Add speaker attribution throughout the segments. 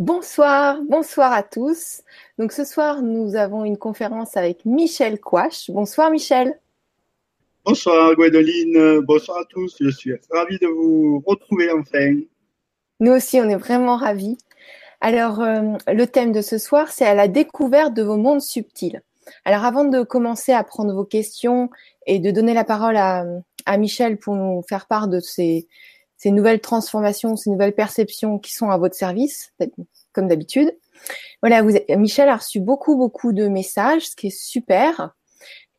Speaker 1: Bonsoir, bonsoir à tous. Donc ce soir, nous avons une conférence avec Michel Quash. Bonsoir Michel.
Speaker 2: Bonsoir Gwendoline, bonsoir à tous. Je suis ravi de vous retrouver enfin.
Speaker 1: Nous aussi, on est vraiment ravis. Alors, euh, le thème de ce soir, c'est à la découverte de vos mondes subtils. Alors, avant de commencer à prendre vos questions et de donner la parole à, à Michel pour nous faire part de ces, ces nouvelles transformations, ces nouvelles perceptions qui sont à votre service, comme d'habitude. Voilà, vous, Michel a reçu beaucoup, beaucoup de messages, ce qui est super.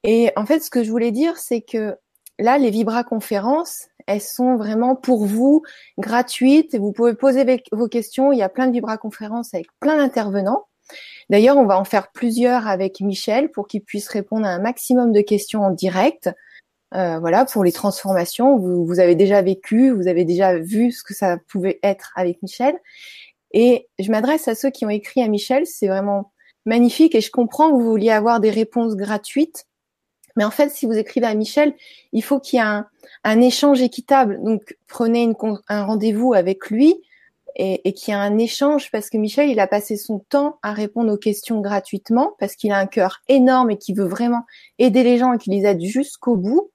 Speaker 1: Et en fait, ce que je voulais dire, c'est que là, les Vibra conférences, elles sont vraiment pour vous gratuites. Vous pouvez poser vos questions. Il y a plein de Vibra conférences avec plein d'intervenants. D'ailleurs, on va en faire plusieurs avec Michel pour qu'il puisse répondre à un maximum de questions en direct. Euh, voilà, pour les transformations, vous, vous, avez déjà vécu, vous avez déjà vu ce que ça pouvait être avec Michel. Et je m'adresse à ceux qui ont écrit à Michel, c'est vraiment magnifique et je comprends que vous vouliez avoir des réponses gratuites. Mais en fait, si vous écrivez à Michel, il faut qu'il y ait un, un, échange équitable. Donc, prenez une, un rendez-vous avec lui et, et qu'il y ait un échange parce que Michel, il a passé son temps à répondre aux questions gratuitement parce qu'il a un cœur énorme et qu'il veut vraiment aider les gens et qu'il les aide jusqu'au bout.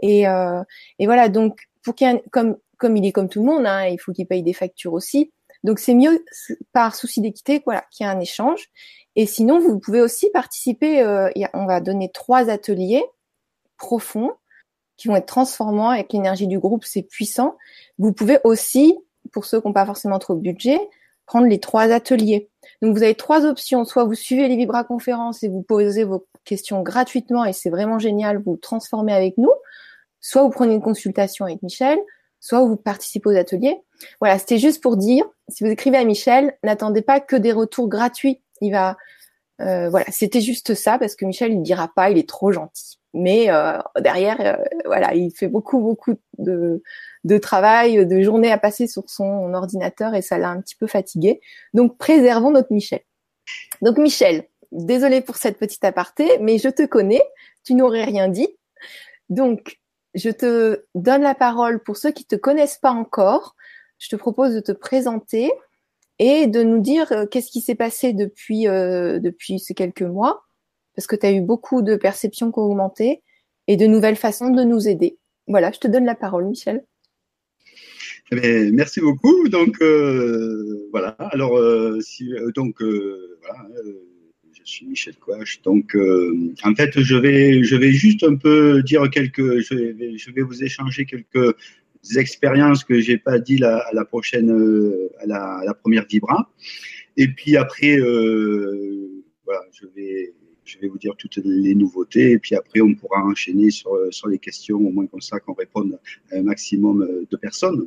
Speaker 1: Et, euh, et voilà, donc pour qu'il comme comme il est comme tout le monde, hein, il faut qu'il paye des factures aussi. Donc c'est mieux par souci d'équité, voilà, qu'il y ait un échange. Et sinon, vous pouvez aussi participer. Euh, on va donner trois ateliers profonds qui vont être transformants avec l'énergie du groupe, c'est puissant. Vous pouvez aussi, pour ceux qui n'ont pas forcément trop de budget, prendre les trois ateliers. Donc vous avez trois options. Soit vous suivez les Vibra conférences et vous posez vos questions gratuitement et c'est vraiment génial, vous transformez avec nous soit vous prenez une consultation avec Michel, soit vous participez aux ateliers. Voilà, c'était juste pour dire, si vous écrivez à Michel, n'attendez pas que des retours gratuits. Il va, euh, voilà, c'était juste ça parce que Michel, il dira pas, il est trop gentil. Mais euh, derrière, euh, voilà, il fait beaucoup, beaucoup de, de travail, de journées à passer sur son ordinateur et ça l'a un petit peu fatigué. Donc, préservons notre Michel. Donc, Michel, désolé pour cette petite aparté, mais je te connais, tu n'aurais rien dit. Donc, je te donne la parole pour ceux qui te connaissent pas encore. Je te propose de te présenter et de nous dire euh, qu'est-ce qui s'est passé depuis euh, depuis ces quelques mois, parce que tu as eu beaucoup de perceptions qui ont augmenté et de nouvelles façons de nous aider. Voilà, je te donne la parole, Michel.
Speaker 2: Eh merci beaucoup. Donc euh, voilà. Alors donc voilà je suis Michel Quash. Donc, euh, en fait, je vais, je vais juste un peu dire quelques, je vais, je vais vous échanger quelques expériences que j'ai pas dit la, à la prochaine, euh, à la, première Vibra. Et puis après, euh, voilà, je vais, je vais vous dire toutes les nouveautés. Et puis après, on pourra enchaîner sur, sur les questions, au moins comme ça, qu'on réponde à un maximum de personnes.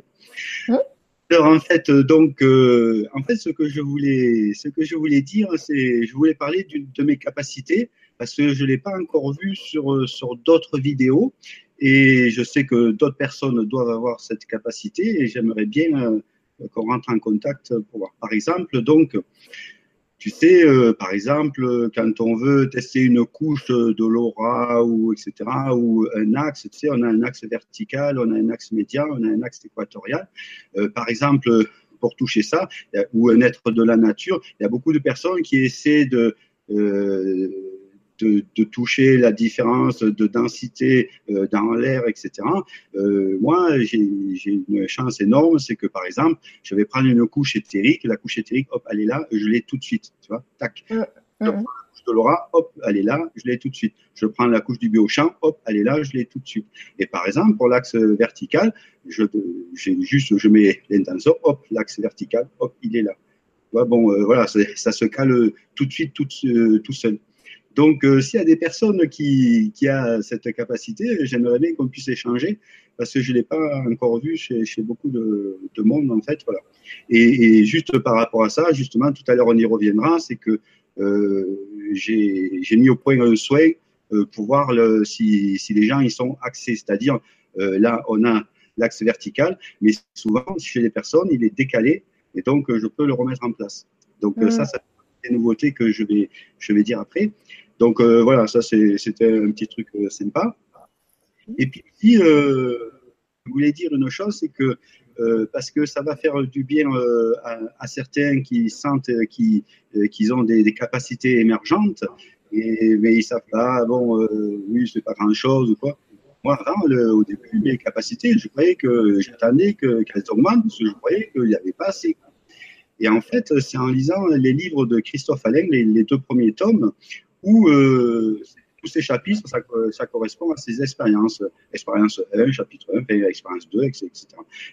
Speaker 2: Alors en fait, euh, donc, euh, en fait, ce que je voulais, ce que je voulais dire, c'est, je voulais parler de mes capacités parce que je l'ai pas encore vu sur euh, sur d'autres vidéos et je sais que d'autres personnes doivent avoir cette capacité et j'aimerais bien qu'on rentre en contact pour voir. Par exemple, donc, tu sais, euh, par exemple, quand on veut tester une couche de l'aura ou etc. ou un axe, tu sais, on a un axe vertical, on a un axe médian, on a un axe équatorial. Euh, par exemple, pour toucher ça, ou un être de la nature, il y a beaucoup de personnes qui essaient de euh, de, de, toucher la différence de densité euh, dans l'air, etc. Euh, moi, j'ai une chance énorme, c'est que par exemple, je vais prendre une couche éthérique, la couche éthérique, hop, elle est là, je l'ai tout de suite, tu vois, tac. Je prends la couche de l'aura, hop, elle est là, je l'ai tout de suite. Je prends la couche du biochamp, hop, elle est là, je l'ai tout de suite. Et par exemple, pour l'axe vertical, je, juste, je mets l'intention, hop, l'axe vertical, hop, il est là. Bon, euh, voilà, ça, se cale tout de suite, tout, tout seul. Donc, euh, s'il y a des personnes qui, qui ont cette capacité, j'aimerais bien qu'on puisse échanger parce que je ne l'ai pas encore vu chez, chez beaucoup de, de, monde, en fait. Voilà. Et, et, juste par rapport à ça, justement, tout à l'heure, on y reviendra, c'est que euh, j'ai mis au point un souhait euh, pour voir le, si, si les gens y sont axés. C'est-à-dire, là, on a l'axe vertical, mais souvent, chez les personnes, il est décalé et donc je peux le remettre en place. Donc, mmh. ça, ça des nouveautés que je vais, je vais dire après. Donc euh, voilà, ça c'était un petit truc euh, sympa. Et puis euh, je voulais dire une chose, c'est que parce que ça va faire du bien à, certains qui sentent qu'ils ont des, capacités émergentes, mais ils savent pas, bon, oui, c'est pas grand-chose ou quoi. Moi, au début, mes capacités, je croyais que j'attendais qu'elles augmentent, parce que je croyais qu'il n'y avait pas assez. Et en fait, c'est en lisant les livres de Christophe Alain, les, deux premiers tomes, où euh, tous ces chapitres, ça, correspond à ses expériences. Expérience 1, chapitre 1, expérience 2, etc.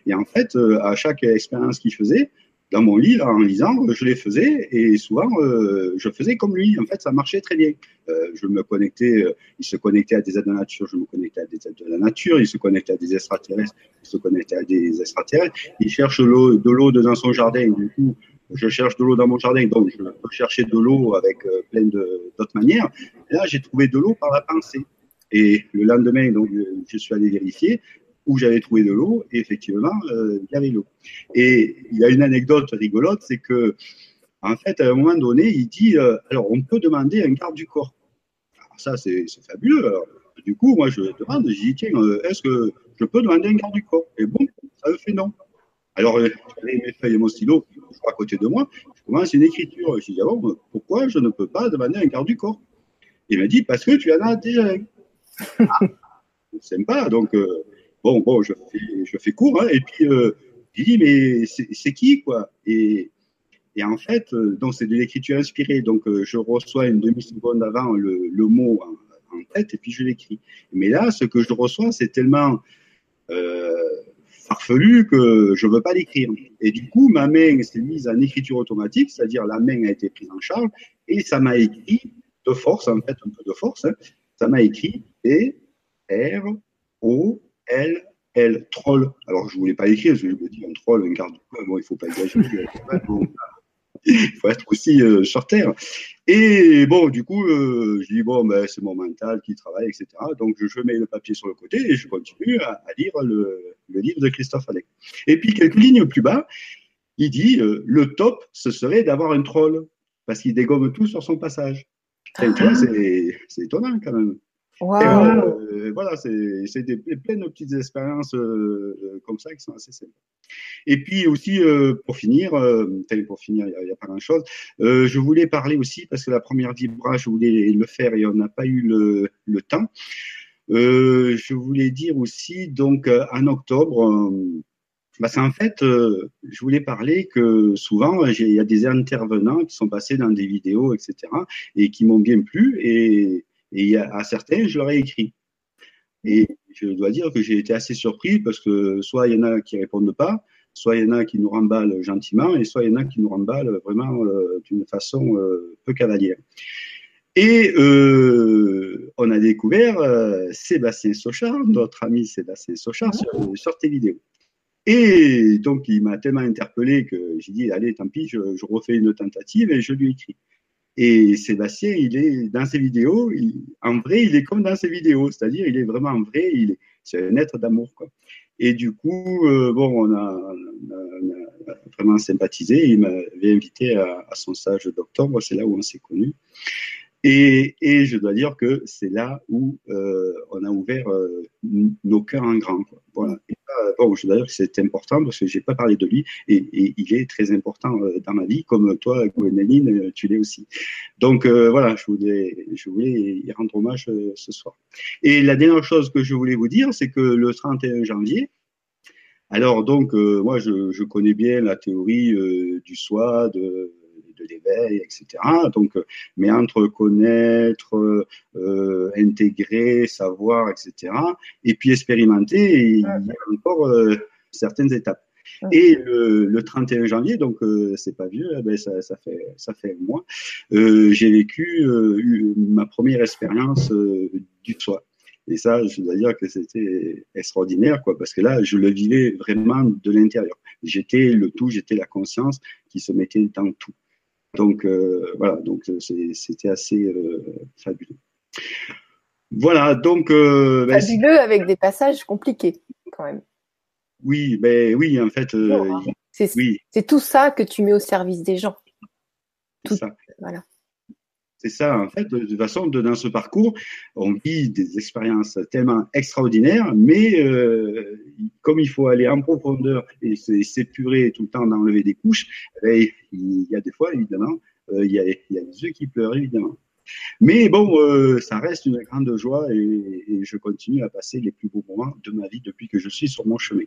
Speaker 2: Et en fait, euh, à chaque expérience qu'il faisait, dans mon lit, en lisant, je les faisais et souvent, euh, je faisais comme lui. En fait, ça marchait très bien. Euh, je me connectais, euh, il se connectait à des aides de la nature, je me connectais à des aides de la nature, il se connectait à des extraterrestres, il se connectait à des extraterrestres. Il cherche de l'eau dans son jardin. Du coup, je cherche de l'eau dans mon jardin, donc je peux chercher de l'eau avec plein d'autres manières. là, j'ai trouvé de l'eau par la pensée. Et le lendemain, donc, je suis allé vérifier où j'avais trouvé de l'eau, et effectivement, euh, il y avait l'eau. Et il y a une anecdote rigolote, c'est que, en fait, à un moment donné, il dit, euh, alors, on peut demander un garde du corps. Alors ça, c'est fabuleux. du coup, moi, je demande, je dis, tiens, euh, est-ce que je peux demander un garde du corps? Et bon, ça me fait non. Alors, j'avais mes feuilles et mon stylo à côté de moi, je commence une écriture. Je dis, ah bon, pourquoi je ne peux pas demander un garde du corps? Il m'a dit, parce que tu en as déjà un. ah, sympa, donc Bon, bon, je fais, court, hein, et puis euh, je dis, mais c'est qui, quoi? Et, en fait, euh, donc c'est de l'écriture inspirée, donc euh, je reçois une demi-seconde avant le, mot en, tête, et puis je l'écris. Mais là, ce que je reçois, c'est tellement euh, farfelu que je veux pas l'écrire. Et du coup, ma main s'est mise en écriture automatique, c'est-à-dire la main a été prise en charge, et ça m'a écrit de force, en fait, un peu de force, hein, ça m'a écrit E, R, O, L, L, troll. Alors, je ne voulais pas écrire, parce que je me dis, un troll, un garde bon, il ne faut pas exagérer. Il faut être aussi euh, sur Terre. Et bon, du coup, euh, je dis, bon, ben, c'est mon mental qui travaille, etc. Donc, je, mets le papier sur le côté et je continue à, lire le, livre de Christophe Alec. Et puis, quelques lignes plus bas, il dit, euh, le top, ce serait d'avoir un troll, parce qu'il dégomme tout sur son passage. Ah. c'est étonnant quand même. Euh, voilà, c'est plein de petites expériences euh, euh, comme ça qui sont assez simples. Et puis aussi, pour finir, pour finir, il n'y a, pas grand-chose, je voulais parler aussi, parce que la première vibra, je voulais le faire et on n'a pas eu le, le temps. je voulais dire aussi, donc, en octobre, parce qu'en fait, je voulais parler que souvent, il y a des intervenants qui sont passés dans des vidéos, etc., et qui m'ont bien plu. Et et à certains, je leur ai écrit. Et je dois dire que j'ai été assez surpris parce que soit il y en a qui répondent pas, soit il y en a qui nous remballent gentiment, et soit il y en a qui nous remballent vraiment euh, d'une façon euh, peu cavalière. Et euh, on a découvert Sébastien Sochard, notre ami Sébastien Sochard, sur, tes vidéos. Et donc, il m'a tellement interpellé que j'ai dit, allez, tant pis, je, je refais une tentative et je lui écris. Et Sébastien, il est dans ses vidéos, en vrai, il est comme dans ses vidéos, c'est-à-dire il est vraiment vrai, il est, c'est un être d'amour. Quoi. Et du coup, euh, bon, on a, vraiment sympathisé. Il m'avait invité à, son stage d'octobre, c'est là où on s'est connus. Et, et, je dois dire que c'est là où euh, on a ouvert euh, nos cœurs en grand. Voilà. Bon, je que c'est important parce que j'ai pas parlé de lui et, il est très important euh, dans ma vie, comme toi, Gwendoline, euh, tu l'es aussi. Donc euh, voilà, je voulais, je voulais y rendre hommage ce soir. Et la dernière chose que je voulais vous dire, c'est que le 31 janvier, alors donc moi je, je, connais bien la théorie du soi, de de l'éveil, etc. Donc, euh, mais entre connaître, euh, intégrer, savoir, etc. Et puis expérimenter, il y a encore euh, certaines étapes. Et le, 31 janvier, donc c'est pas vieux, eh ben, ça, ça, fait ça fait un mois, j'ai vécu ma première expérience du soi. Et ça, je dois dire que c'était extraordinaire, quoi, parce que là, je le vivais vraiment de l'intérieur. J'étais le tout, j'étais la conscience qui se mettait dans tout. Donc euh, voilà, donc euh, c'était assez euh, fabuleux. Voilà, donc ben,
Speaker 1: fabuleux avec des passages compliqués quand même.
Speaker 2: Oui, ben oui, en fait,
Speaker 1: hein. c'est oui. tout ça que tu mets au service des gens.
Speaker 2: Tout ça. Voilà. C'est ça, en fait, de toute façon, dans ce parcours, on vit des expériences tellement extraordinaires, mais euh, comme il faut aller en profondeur et s'épurer tout le temps d'enlever des couches, eh il y a des fois, évidemment, euh, il, y a, il y a des yeux qui pleurent, évidemment. Mais bon, euh, ça reste une grande joie et, et, je continue à passer les plus beaux moments de ma vie depuis que je suis sur mon chemin.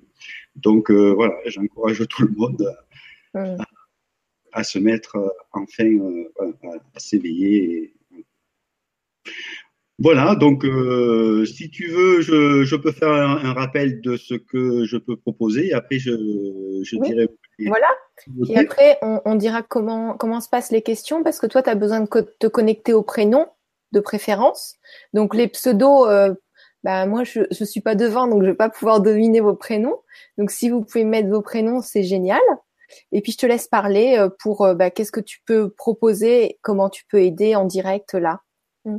Speaker 2: Donc euh, voilà, j'encourage tout le monde à, à, à se mettre euh, enfin euh, à, s'éveiller. Voilà, donc euh, si tu veux, je, je peux faire un, un, rappel de ce que je peux proposer. Après, je, je
Speaker 1: oui.
Speaker 2: dirai.
Speaker 1: Voilà. Et après, on, on, dira comment, comment se passent les questions parce que toi, tu as besoin de co te connecter au prénom de préférence. Donc, les pseudos, euh, bah, moi, je ne suis pas devant, donc je ne vais pas pouvoir deviner vos prénoms. Donc, si vous pouvez mettre vos prénoms, c'est génial. Et puis, je te laisse parler euh, pour bah, qu'est-ce que tu peux proposer, comment tu peux aider en direct là, mmh.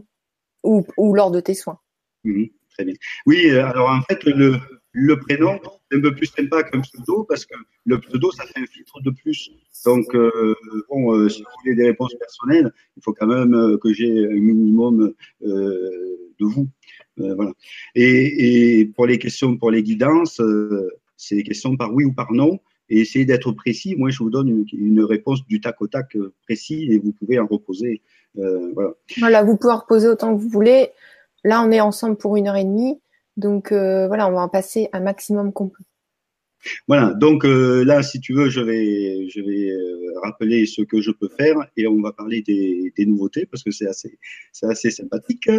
Speaker 1: ou, ou, lors de tes soins.
Speaker 2: Mmh, très bien. Oui, euh, alors en fait, le, le prénom, c'est un peu plus sympa qu'un pseudo parce que le pseudo, ça fait un filtre de plus. Donc, euh, bon, euh, si vous voulez des réponses personnelles, il faut quand même euh, que j'ai un minimum euh, de vous. Euh, voilà. Et, et, pour les questions, pour les guidances, c'est des questions par oui ou par non. Et essayez d'être précis. Moi, je vous donne une, réponse du tac au tac précis et vous pouvez en reposer. voilà.
Speaker 1: Voilà, vous pouvez en reposer autant que vous voulez. Là, on est ensemble pour une heure et demie. Donc euh, voilà, on va en passer un maximum qu'on peut.
Speaker 2: Voilà, donc euh, là, si tu veux, je vais, je vais euh, rappeler ce que je peux faire et on va parler des, nouveautés parce que c'est assez, assez sympathique.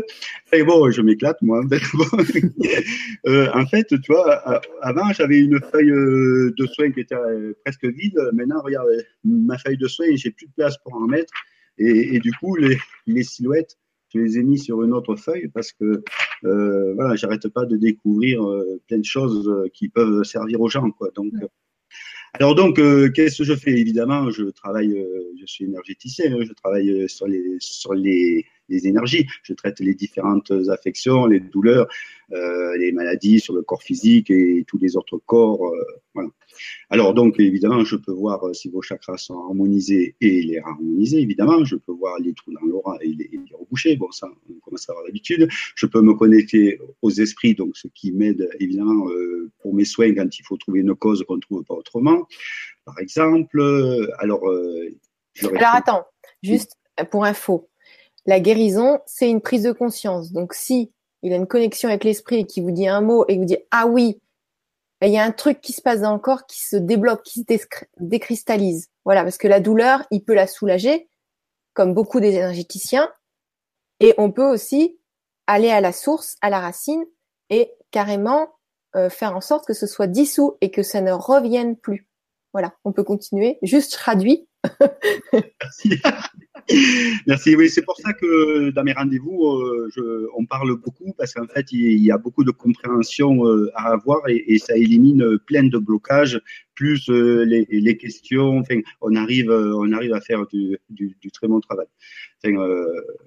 Speaker 2: Et bon, je m'éclate moi. euh, en fait, tu vois, avant j'avais une feuille de soins qui était presque vide. Maintenant, regarde, ma feuille de soins, j'ai plus de place pour en mettre et, et du coup, les, les silhouettes je les ai mis sur une autre feuille parce que euh, voilà, j'arrête pas de découvrir euh, plein de choses euh, qui peuvent servir aux gens, quoi. Donc, euh, alors donc, qu'est-ce que je fais? Évidemment, je travaille, je suis énergéticien, hein, je travaille sur les sur les, les, énergies, je traite les différentes affections, les douleurs, les maladies sur le corps physique et tous les autres corps, voilà. Alors donc évidemment, je peux voir euh, si vos chakras sont harmonisés et les harmoniser. Évidemment, je peux voir les trous dans l'aura et les, reboucher. Bon, ça, on commence à avoir l'habitude. Je peux me connecter aux esprits, donc ce qui m'aide évidemment euh, pour mes soins quand il faut trouver une cause qu'on ne trouve pas autrement. Par exemple, alors. Euh,
Speaker 1: alors attends, juste pour info, la guérison, c'est une prise de conscience. Donc si il a une connexion avec l'esprit et qui vous dit un mot et vous dit ah oui il y a un truc qui se passe dans le corps qui se débloque, qui se décristallise. Voilà, parce que la douleur, il peut la soulager, comme beaucoup des énergéticiens, et on peut aussi aller à la source, à la racine, et carrément euh, faire en sorte que ce soit dissous et que ça ne revienne plus. Voilà, on peut continuer. Juste traduit.
Speaker 2: Merci. Merci. Oui, c'est pour ça que dans mes rendez-vous, euh, on parle beaucoup parce qu'en fait, il y a beaucoup de compréhension euh, à avoir et, ça élimine plein de blocages, plus euh, les, questions. Enfin, on arrive, on arrive à faire du, très bon travail. Enfin,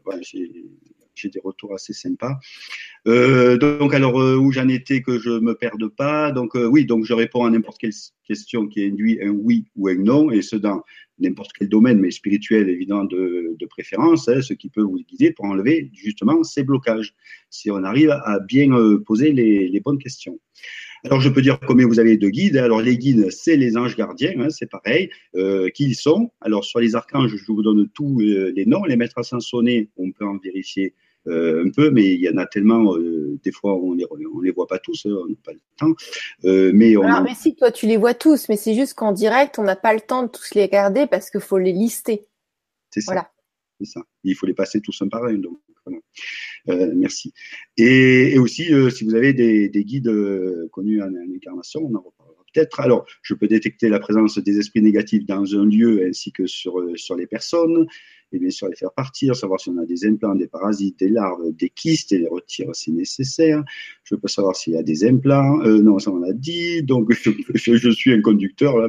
Speaker 2: voilà, j'ai des retours assez sympas. Donc alors où j'en étais que je me perde pas. Donc oui, donc je réponds à n'importe quelle question qui induit un oui ou un non, et ce dans n'importe quel domaine, mais spirituel évidemment de, de préférence, hein, ce qui peut vous guider pour enlever justement ces blocages, si on arrive à bien euh, poser les, les, bonnes questions. Alors je peux dire combien vous avez de guides. Alors les guides, c'est les anges gardiens, hein, c'est pareil. Euh, qui ils sont Alors sur les archanges, je vous donne tous les noms. Les maîtres ascensionnés, on peut en vérifier euh, un peu, mais il y en a tellement, euh, des fois on les, on les voit pas tous, hein, on n'a pas le temps. Euh, mais on
Speaker 1: Alors, a... mais si, toi tu les vois tous, mais c'est juste qu'en direct, on n'a pas le temps de tous les regarder parce qu'il faut les lister.
Speaker 2: C'est ça. Voilà. C'est ça. Il faut les passer tous un par un. Donc. Euh, merci. Et, et aussi, euh, si vous avez des, des guides euh, connus en, en, incarnation, on en reparlera peut-être. Alors, je peux détecter la présence des esprits négatifs dans un lieu ainsi que sur, sur les personnes et bien sûr les faire partir, savoir si on a des implants, des parasites, des larves, des kystes et les retirer si nécessaire. Je peux savoir s'il y a des implants. Euh, non, ça on a dit. Donc je, suis un conducteur là.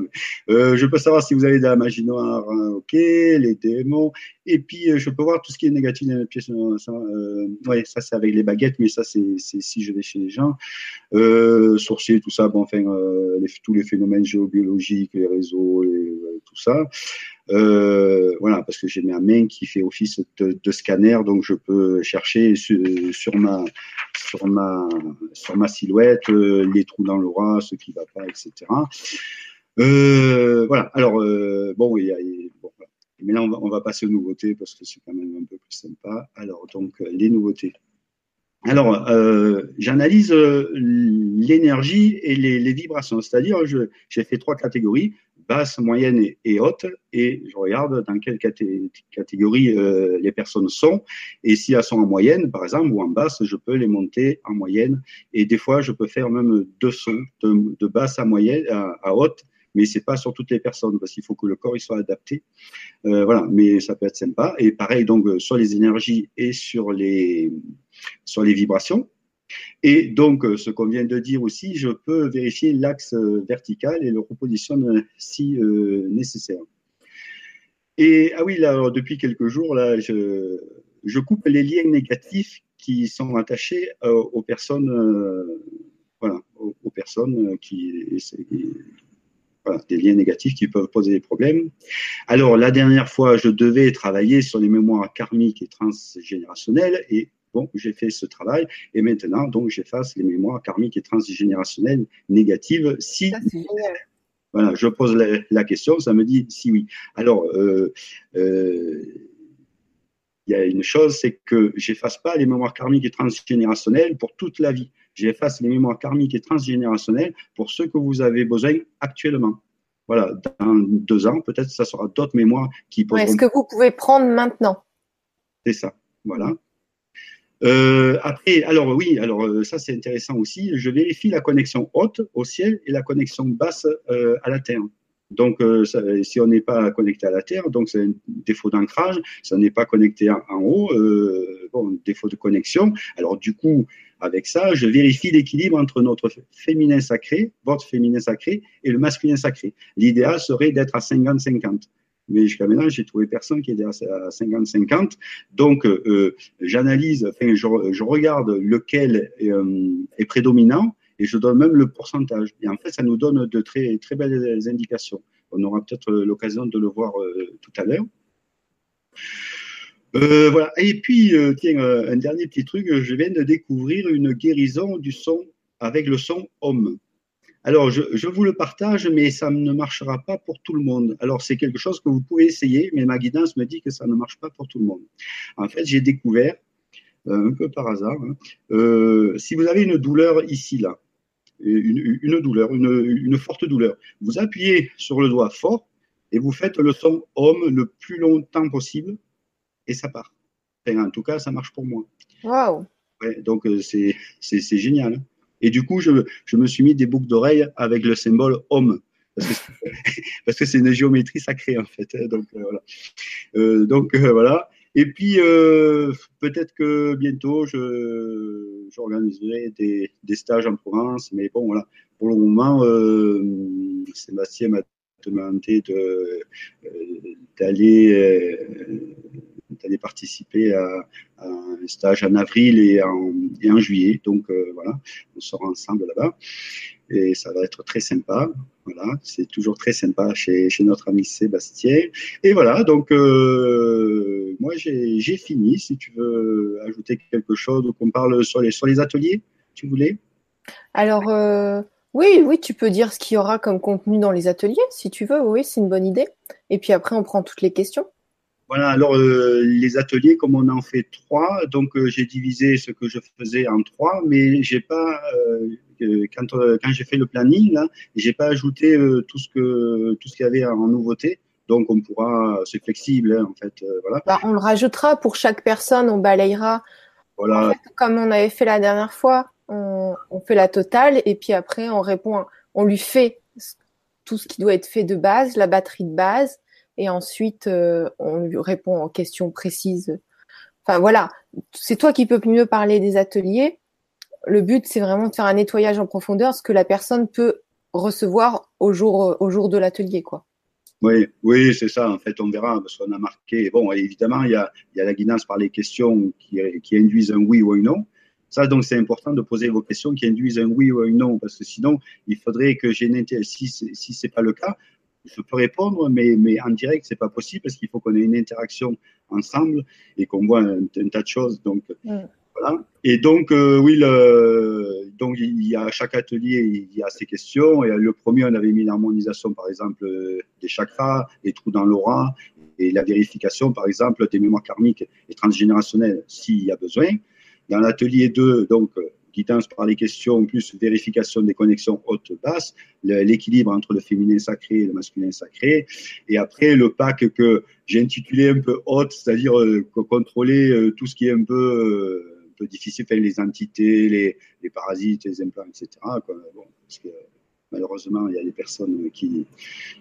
Speaker 2: Euh, je peux savoir si vous avez de la magie noire, hein, ok, les démons. Et puis euh, je peux voir tout ce qui est négatif dans la pièce. Ça, euh, ouais, ça c'est avec les baguettes, mais ça c'est si je vais chez les gens. Sorcier, tout ça. Bon, enfin tous les phénomènes géobiologiques, les réseaux, et, tout ça. Euh, voilà, parce que j'ai ma main qui fait office de, scanner, donc je peux chercher sur, ma sur ma sur ma silhouette euh, les trous dans l'aura, ce qui va pas, etc. Euh, voilà. Alors bon, il bon, mais là on va, on va passer aux nouveautés parce que c'est quand même un peu plus sympa. Alors donc les nouveautés. Alors, j'analyse l'énergie et les, les vibrations, c'est-à-dire j'ai fait trois catégories, basse, moyenne et, haute, et je regarde dans quelle catégorie euh, les personnes sont, et si elles sont en moyenne, par exemple, ou en basse, je peux les monter en moyenne, et des fois, je peux faire même deux sons, de, basse à moyenne, à, haute, mais c'est pas sur toutes les personnes parce qu'il faut que le corps il soit adapté. Euh, voilà, mais ça peut être sympa. Et pareil donc sur les énergies et sur les sur les vibrations. Et donc, euh, ce qu'on vient de dire aussi, je peux vérifier l'axe vertical et le repositionne si nécessaire. Et ah oui, là, depuis quelques jours, là, je, coupe les liens négatifs qui sont attachés aux personnes, voilà, aux, personnes qui, voilà, des liens négatifs qui peuvent poser des problèmes. Alors, la dernière fois, je devais travailler sur les mémoires karmiques et transgénérationnelles et bon, j'ai fait ce travail et maintenant, donc, j'efface les mémoires karmiques et transgénérationnelles négatives si. voilà, je pose la, question, ça me dit si oui. Alors, euh, euh, il y a une chose, c'est que j'efface pas les mémoires karmiques et transgénérationnelles pour toute la vie j'efface les mémoires karmiques et transgénérationnelles pour ceux que vous avez besoin actuellement. Voilà, dans deux ans, peut-être ça sera d'autres mémoires qui
Speaker 1: pourront. Est-ce que vous pouvez prendre maintenant
Speaker 2: C'est ça, voilà. Euh, après, alors oui, alors euh, ça c'est intéressant aussi. Je vérifie la connexion haute au ciel et la connexion basse euh, à la terre. Donc, si on n'est pas connecté à la Terre, donc c'est un défaut d'ancrage, ça n'est pas connecté en, haut, bon, défaut de connexion. Alors, du coup, avec ça, je vérifie l'équilibre entre notre féminin sacré, votre féminin sacré, et le masculin sacré. L'idéal serait d'être à 50-50. Mais jusqu'à maintenant, j'ai trouvé personne qui est à 50-50. Donc, euh, j'analyse, enfin, je, regarde lequel euh, est, prédominant et je donne même le pourcentage. Et en fait, ça nous donne de très, très belles indications. On aura peut-être l'occasion de le voir euh, tout à l'heure. Euh, voilà. Et puis, euh, tiens, euh, un dernier petit truc, je viens de découvrir une guérison du son avec le son homme. Alors, je, je, vous le partage, mais ça ne marchera pas pour tout le monde. Alors, c'est quelque chose que vous pouvez essayer, mais ma guidance me dit que ça ne marche pas pour tout le monde. En fait, j'ai découvert, un peu par hasard, hein, si vous avez une douleur ici, là, une, une douleur, une, une, forte douleur, vous appuyez sur le doigt fort et vous faites le son homme le plus longtemps possible et ça part. en tout cas, ça marche pour moi.
Speaker 1: Waouh
Speaker 2: Donc, euh, c'est génial. Et du coup, je, me suis mis des boucles d'oreilles avec le symbole homme. Parce que c'est une géométrie sacrée, en fait. Hein, donc, euh, voilà. Euh, donc, voilà. Et puis, peut-être que bientôt, j'organiserai des, des, stages en Provence. Mais bon, voilà. Pour le moment, Sébastien m'a demandé d'aller d'aller participer à, un stage en avril et en, et en juillet. Donc euh, voilà, on sera ensemble là-bas et ça va être très sympa. Voilà, c'est toujours très sympa chez, notre ami Sébastien. Et voilà, donc euh, moi j'ai fini. Si tu veux ajouter quelque chose ou qu'on parle sur les, sur les ateliers, tu voulais?
Speaker 1: Alors euh, oui, oui, tu peux dire ce qu'il y aura comme contenu dans les ateliers, si tu veux. Oui, c'est une bonne idée. Et puis après, on prend toutes les questions.
Speaker 2: Voilà, alors euh, les ateliers, comme on en fait trois, donc euh, j'ai divisé ce que je faisais en trois, mais j'ai pas, euh, quand, quand j'ai fait le planning, j'ai pas ajouté tout ce que tout ce qu'il y avait en nouveauté. Donc on pourra, c'est flexible hein, en fait, voilà.
Speaker 1: Bah, on le rajoutera pour chaque personne, on balayera. Voilà. comme on avait fait la dernière fois, on, on, fait la totale et puis après on répond, on lui fait tout ce qui doit être fait de base, la batterie de base et ensuite euh, on lui répond en questions précises. Enfin voilà, c'est toi qui peux mieux parler des ateliers. Le but c'est vraiment de faire un nettoyage en profondeur, ce que la personne peut recevoir au jour au jour de l'atelier quoi.
Speaker 2: Oui, oui, c'est ça. En fait, on verra parce qu'on a marqué. Bon, évidemment, il y a, il y a la guidance par les questions qui, qui induisent un oui ou un non. Ça, donc, c'est important de poser vos questions qui induisent un oui ou un non, parce que sinon, il faudrait que j'ai si, si c'est pas le cas, je peux répondre, mais, mais en direct, c'est pas possible parce qu'il faut qu'on ait une interaction ensemble et qu'on voit un, tas de choses. Donc, voilà. Et donc, euh, oui, le, donc il y a chaque atelier, il y a ses questions. Et le premier, on avait mis l'harmonisation, par exemple, des chakras, les trous dans l'aura, et la vérification, par exemple, des mémoires karmiques et transgénérationnelles, s'il y a besoin. Dans l'atelier 2, donc, guidance par les questions, plus vérification des connexions hautes-basses, l'équilibre entre le féminin sacré et le masculin sacré. Et après, le pack que j'ai intitulé un peu haute, c'est-à-dire euh, contrôler euh, tout ce qui est un peu, euh, un peu difficile, les entités, les, les, parasites, les implants, etc. Malheureusement, il y a des personnes qui,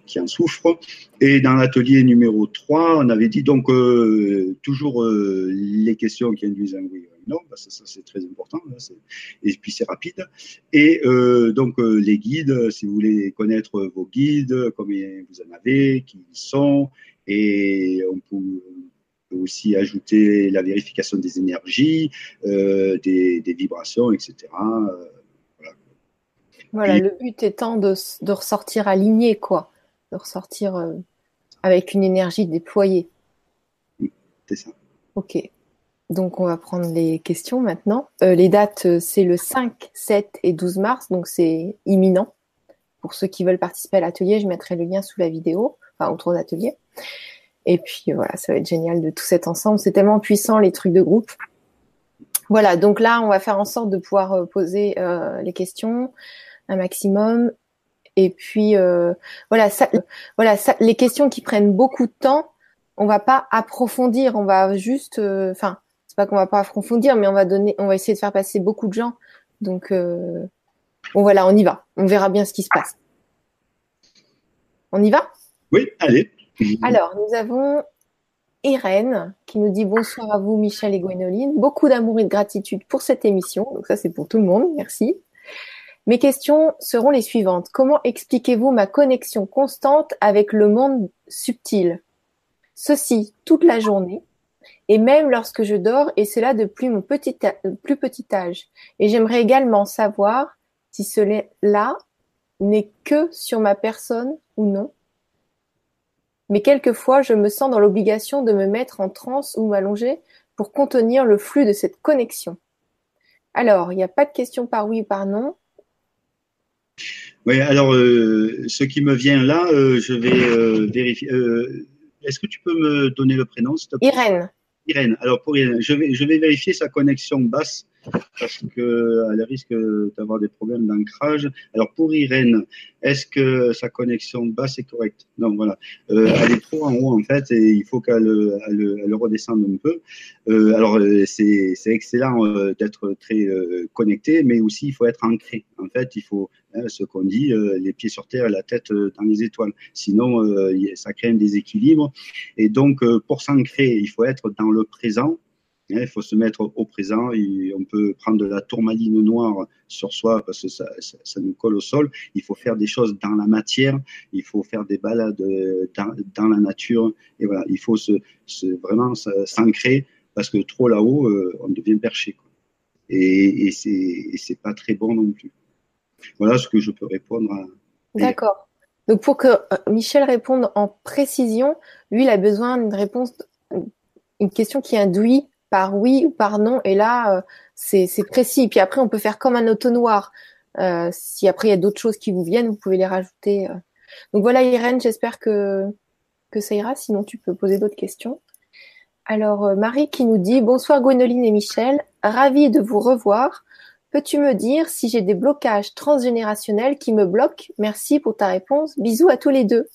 Speaker 2: qui en souffrent. Et dans l'atelier numéro 3, on avait dit donc euh, toujours euh, les questions qui induisent un oui ou un non, parce que ça c'est très important, et puis c'est rapide. Et euh, donc les guides, si vous voulez connaître vos guides, combien vous en avez, qui ils sont, et on peut, aussi ajouter la vérification des énergies, des, vibrations, etc.
Speaker 1: Voilà, le but étant de, de, ressortir aligné, quoi. De ressortir euh, avec une énergie déployée.
Speaker 2: C'est ça.
Speaker 1: Ok. Donc, on va prendre les questions maintenant. Euh, les dates, euh, c'est le 5, 7 et 12 mars, donc c'est imminent. Pour ceux qui veulent participer à l'atelier, je mettrai le lien sous la vidéo, enfin autour de l'atelier. Et puis voilà, ça va être génial de tous être ensemble. C'est tellement puissant les trucs de groupe. Voilà, donc là, on va faire en sorte de pouvoir poser les questions un maximum. Et puis euh, voilà, ça, voilà, ça, les questions qui prennent beaucoup de temps, on va pas approfondir, on va juste, euh, enfin, c'est pas qu'on va pas approfondir, mais on va donner, on va essayer de faire passer beaucoup de gens. Donc euh, bon voilà, on y va, on verra bien ce qui se passe. On y va?
Speaker 2: Oui, allez.
Speaker 1: Alors nous avons Irène qui nous dit bonsoir à vous Michel et Gwénoline, beaucoup d'amour et de gratitude pour cette émission. Donc ça c'est pour tout le monde, merci. Mes questions seront les suivantes. Comment expliquez-vous ma connexion constante avec le monde subtil? Ceci toute la journée et même lorsque je dors et cela depuis mon petit plus petit âge. Et j'aimerais également savoir si cela n'est que sur ma personne ou non. Mais quelquefois, je me sens dans l'obligation de me mettre en transe ou m'allonger pour contenir le flux de cette connexion. Alors, il n'y a pas de question par oui ou par non.
Speaker 2: Oui, alors euh, ce qui me vient là, euh, je vais euh, vérifier. Est-ce que tu peux me donner le prénom, s'il te
Speaker 1: plaît? Irène.
Speaker 2: Irène. Alors pour Irène, je vais, je vais vérifier sa connexion basse parce qu'elle risque d'avoir des problèmes d'ancrage. Alors pour Irène, est-ce que sa connexion basse est correcte? Non, voilà. Euh, elle est trop en haut en fait et il faut qu'elle elle, redescende un peu. Euh, alors c'est excellent euh, d'être très connecté, mais aussi il faut être ancré. En fait, il faut hein, ce qu'on dit, les pieds sur terre, la tête dans les étoiles. Sinon, ça crée un déséquilibre. Et donc pour s'ancrer, il faut être dans le présent il faut se mettre au présent. On peut prendre de la tourmaline noire sur soi parce que ça, nous colle au sol. Il faut faire des choses dans la matière. Il faut faire des balades dans, la nature. Et voilà, il faut vraiment s'ancrer parce que trop là-haut, euh, on devient perché. Et, et c'est pas très bon non plus. Voilà ce que je peux répondre à.
Speaker 1: D'accord. Donc pour que euh, Michel réponde en précision, lui, il a besoin d'une réponse, une question qui induit par oui ou par non. Et là, euh, c'est précis. Puis après, on peut faire comme un auto-noir. Euh, si après il y a d'autres choses qui vous viennent, vous pouvez les rajouter. Euh. Donc voilà, Irène, j'espère que, que ça ira. Sinon, tu peux poser d'autres questions. Alors, Marie qui nous dit Bonsoir Gwénoline et Michel, ravi de vous revoir. Peux-tu me dire si j'ai des blocages transgénérationnels qui me bloquent? Merci pour ta réponse. Bisous à tous les deux.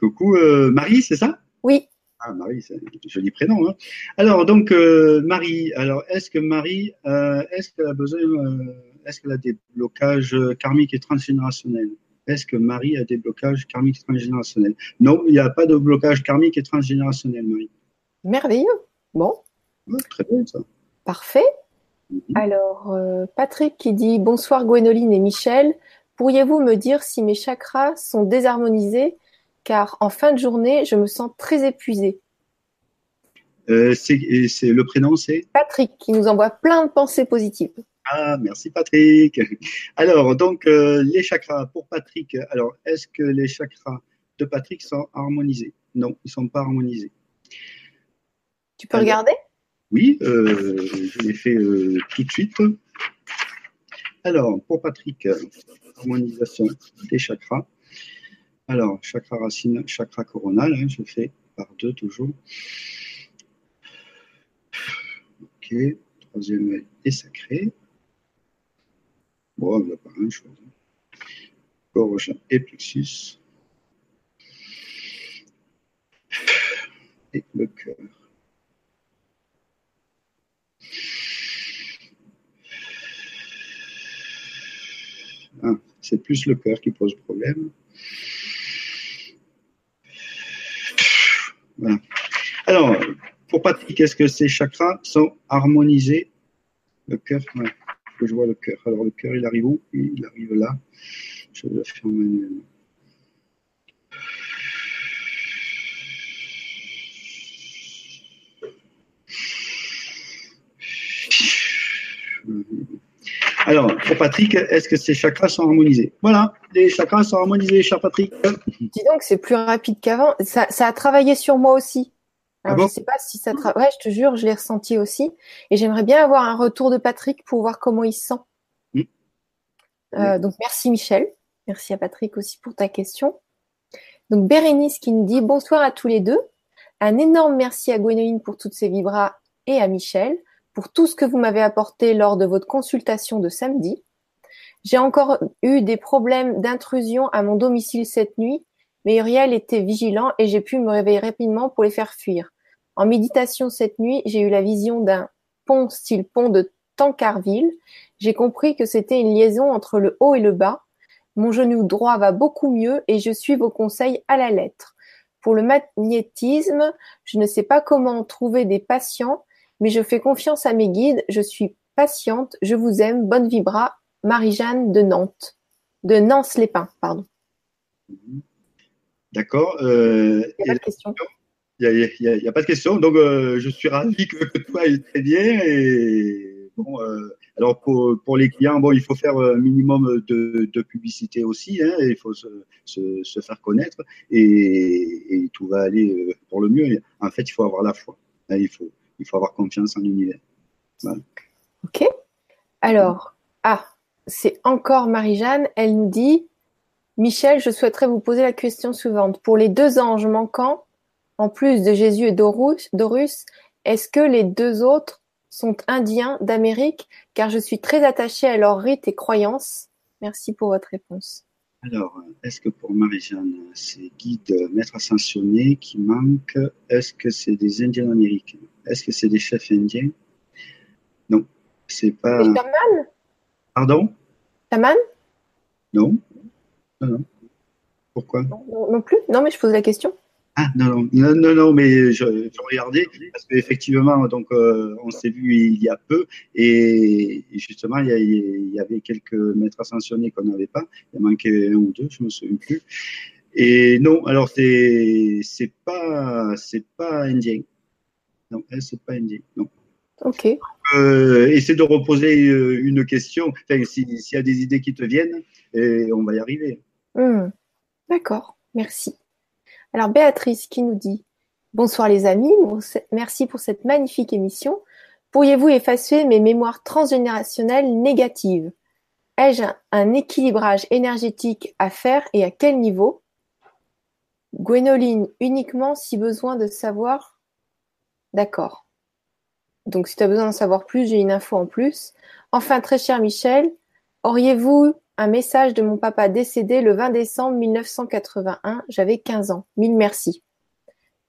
Speaker 2: coucou Marie, c'est ça?
Speaker 1: Oui.
Speaker 2: Ah, Marie, c'est un joli prénom. Hein. Alors, donc, euh, Marie, alors, est-ce que Marie, euh, est-ce qu'elle a besoin, euh, est-ce qu'elle a des blocages karmiques et transgénérationnels? Est-ce que Marie a des blocages karmiques et transgénérationnels? Non, il n'y a pas de blocage karmique et transgénérationnel, Marie.
Speaker 1: Merveilleux. Bon.
Speaker 2: très bien, ça.
Speaker 1: Parfait. Mhm. Alors, Patrick qui dit Bonsoir Gwénoline et Michel. Pourriez-vous me dire si mes chakras sont désharmonisés car en fin de journée, je me sens très épuisée.
Speaker 2: Euh, c'est, le prénom, c'est?
Speaker 1: Patrick, qui nous envoie plein de pensées positives.
Speaker 2: Ah, merci Patrick. Alors, donc, euh, les chakras pour Patrick. Alors, est-ce que les chakras de Patrick sont harmonisés? Non, ils ne sont pas harmonisés.
Speaker 1: Tu peux regarder?
Speaker 2: Oui, euh, je l'ai fait tout de suite. Alors, pour Patrick, harmonisation des chakras. Alors, chakra racine, chakra coronal, hein, je fais par deux toujours. Ok, troisième est sacré. Bon, il n'y a pas grand-chose. Gorge et plexus. Et le cœur. Ah, c'est plus le cœur qui pose problème. Voilà. Alors, pour Patrick, est-ce que ces chakras sont harmonisés? Le cœur, ouais, je vois le cœur. Alors, le cœur, il arrive où? Il arrive là. Je vais le faire manuellement. Alors, pour Patrick, est-ce que ces chakras sont harmonisés? Voilà, les chakras sont harmonisés, cher Patrick.
Speaker 1: Dis donc, c'est plus rapide qu'avant. Ça, ça, a travaillé sur moi aussi. Alors, ah je ne sais pas si ça travaille. Ouais, je te jure, je l'ai ressenti aussi. Et j'aimerais bien avoir un retour de Patrick pour voir comment il se sent. Hmm. Euh, donc, merci Michel. Merci à Patrick aussi pour ta question. Donc, Bérénice qui nous dit bonsoir à tous les deux. Un énorme merci à Gwénoline pour toutes ses vibras et à Michel pour tout ce que vous m'avez apporté lors de votre consultation de samedi. J'ai encore eu des problèmes d'intrusion à mon domicile cette nuit, mais Uriel était vigilant et j'ai pu me réveiller rapidement pour les faire fuir. En méditation cette nuit, j'ai eu la vision d'un pont style pont de Tancarville. J'ai compris que c'était une liaison entre le haut et le bas. Mon genou droit va beaucoup mieux et je suis vos conseils à la lettre. Pour le magnétisme, je ne sais pas comment trouver des patients mais je fais confiance à mes guides, je suis patiente, je vous aime, bonne vibra, Marie-Jeanne de Nantes. De Nance-les-Pins, pardon.
Speaker 2: D'accord. Euh,
Speaker 1: il n'y a pas de question.
Speaker 2: Il n'y a, pas de question. Donc, euh, je suis ravi que, toi aille très bien. Et bon, euh, alors pour, les clients, bon, il faut faire un minimum de, publicité aussi. Hein, il faut se, faire connaître et, tout va aller pour le mieux. En fait, il faut avoir la foi. Hein, il faut, il faut avoir confiance en l'univers.
Speaker 1: Ok. Alors, ah, c'est encore Marie-Jeanne. Elle nous dit Michel, je souhaiterais vous poser la question suivante. Pour les deux anges manquants, en plus de Jésus et d'Horus, est-ce que les deux autres sont indiens d'Amérique? Car je suis très attachée à leur rite et croyances. Merci pour votre réponse.
Speaker 2: Alors, est-ce que pour Marie-Jeanne, ces guides maîtres ascensionnés qui manquent, est-ce que c'est des Indiens d'Amérique? Est-ce que c'est des chefs indiens? Non, c'est pas. Pardon?
Speaker 1: Chaman
Speaker 2: non. non. Non, Pourquoi?
Speaker 1: Non, plus Non, mais je pose la question.
Speaker 2: Ah non, non, non, non, mais je, regardais parce qu'effectivement, donc euh, on s'est vu il y a peu et, justement il y, avait quelques maîtres ascensionnés qu'on n'avait pas. Il en manquait un ou deux, je me souviens plus. Et non, alors c'est c'est pas c'est pas indien. Non, elle, c'est pas indien. Non.
Speaker 1: Ok.
Speaker 2: Euh, essaie de reposer euh, une question. Enfin, s'il y a des idées qui te viennent, et on va y arriver.
Speaker 1: Hmm. D'accord, merci. Alors, Béatrice qui nous dit Bonsoir les amis, merci pour cette magnifique émission. Pourriez-vous effacer mes mémoires transgénérationnelles négatives? Ai-je un équilibrage énergétique à faire et à quel niveau? Gwénoline, uniquement si besoin de savoir D'accord. Donc si tu as besoin d'en savoir plus, j'ai une info en plus. Enfin, très cher Michel, auriez-vous un message de mon papa décédé le 20 décembre 1981 J'avais 15 ans. Mille merci.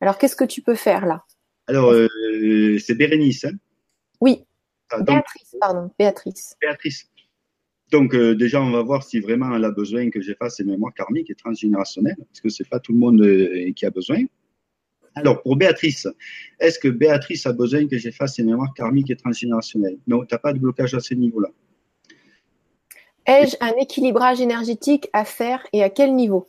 Speaker 1: Alors, qu'est-ce que tu peux faire là?
Speaker 2: Alors, euh, c'est Bérénice. Hein?
Speaker 1: Oui. Ah, Béatrice, pardon. Béatrice.
Speaker 2: Béatrice. Donc, euh, déjà, on va voir si vraiment elle a besoin que j'efface ses mémoires karmiques et transgénérationnelles, parce que ce n'est pas tout le monde euh, qui a besoin. Alors, pour Béatrice, est-ce que Béatrice a besoin que j'efface ses mémoires karmiques et transgénérationnelles? Non, tu n'as pas de blocage à ce niveau-là.
Speaker 1: Ai-je un équilibrage énergétique à faire et à quel niveau?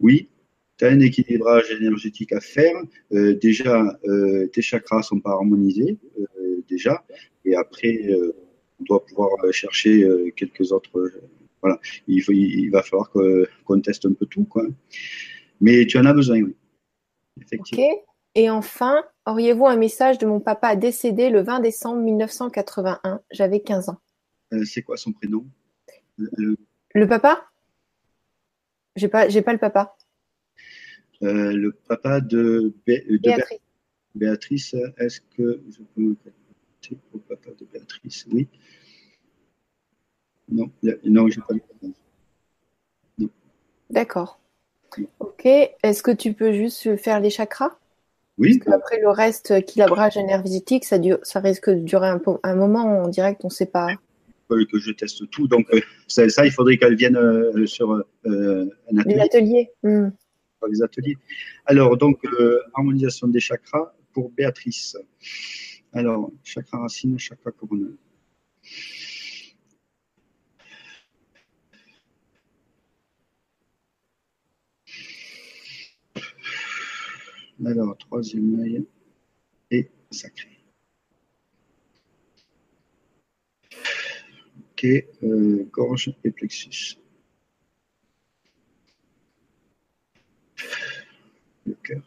Speaker 2: Oui, tu as un équilibrage énergétique à faire. Euh, déjà, euh, tes chakras ne sont pas harmonisés, euh, déjà. Et après, on doit pouvoir chercher quelques autres. voilà, il, faut, il, va falloir qu'on teste un peu tout, quoi. Mais tu en as besoin, oui.
Speaker 1: Effectivement. Ok. Et enfin, auriez-vous un message de mon papa décédé le 20 décembre 1981 J'avais 15 ans.
Speaker 2: c'est quoi son prénom?
Speaker 1: Le papa? J'ai pas, j'ai pas le papa.
Speaker 2: le papa de, de
Speaker 1: Béatrice.
Speaker 2: Béatrice, est-ce que je peux me connecter au papa de Béatrice? Oui. Non, non, j'ai pas
Speaker 1: le D'accord. Ok. Est-ce que tu peux juste faire les chakras?
Speaker 2: Oui.
Speaker 1: Parce après le reste, kilabrage énergétique, ça, dure, ça risque de durer un, un moment en direct, on ne sait pas.
Speaker 2: Que je teste tout. Donc, euh, ça, il faudrait qu'elle vienne euh, sur euh, un atelier.
Speaker 1: atelier. Hmm.
Speaker 2: Les ateliers. Alors, donc, harmonisation des chakras pour Béatrice. Alors, chakra racine, chakra couronne. Alors, troisième œil et sacré. Euh, gorge et plexus. Le cœur.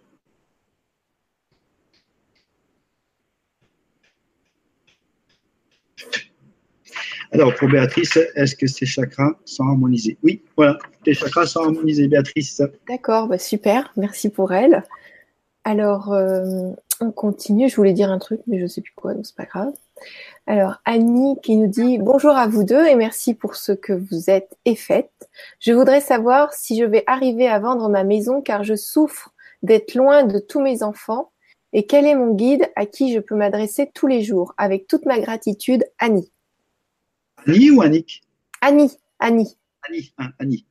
Speaker 2: Alors, pour Béatrice, est-ce que ces chakras sont harmonisés? Oui, voilà, tes chakras sont harmonisés, Béatrice.
Speaker 1: D'accord, bah super, merci pour elle. Alors, euh, on continue. Je voulais dire un truc, mais je ne sais plus quoi, donc c'est pas grave. Alors, Annie qui nous dit bonjour à vous deux et merci pour ce que vous êtes et faites. Je voudrais savoir si je vais arriver à vendre ma maison car je souffre d'être loin de tous mes enfants et quel est mon guide à qui je peux m'adresser tous les jours avec toute ma gratitude, Annie.
Speaker 2: Annie ou Annick?
Speaker 1: Annie, Annie.
Speaker 2: Annie, hein, Annie.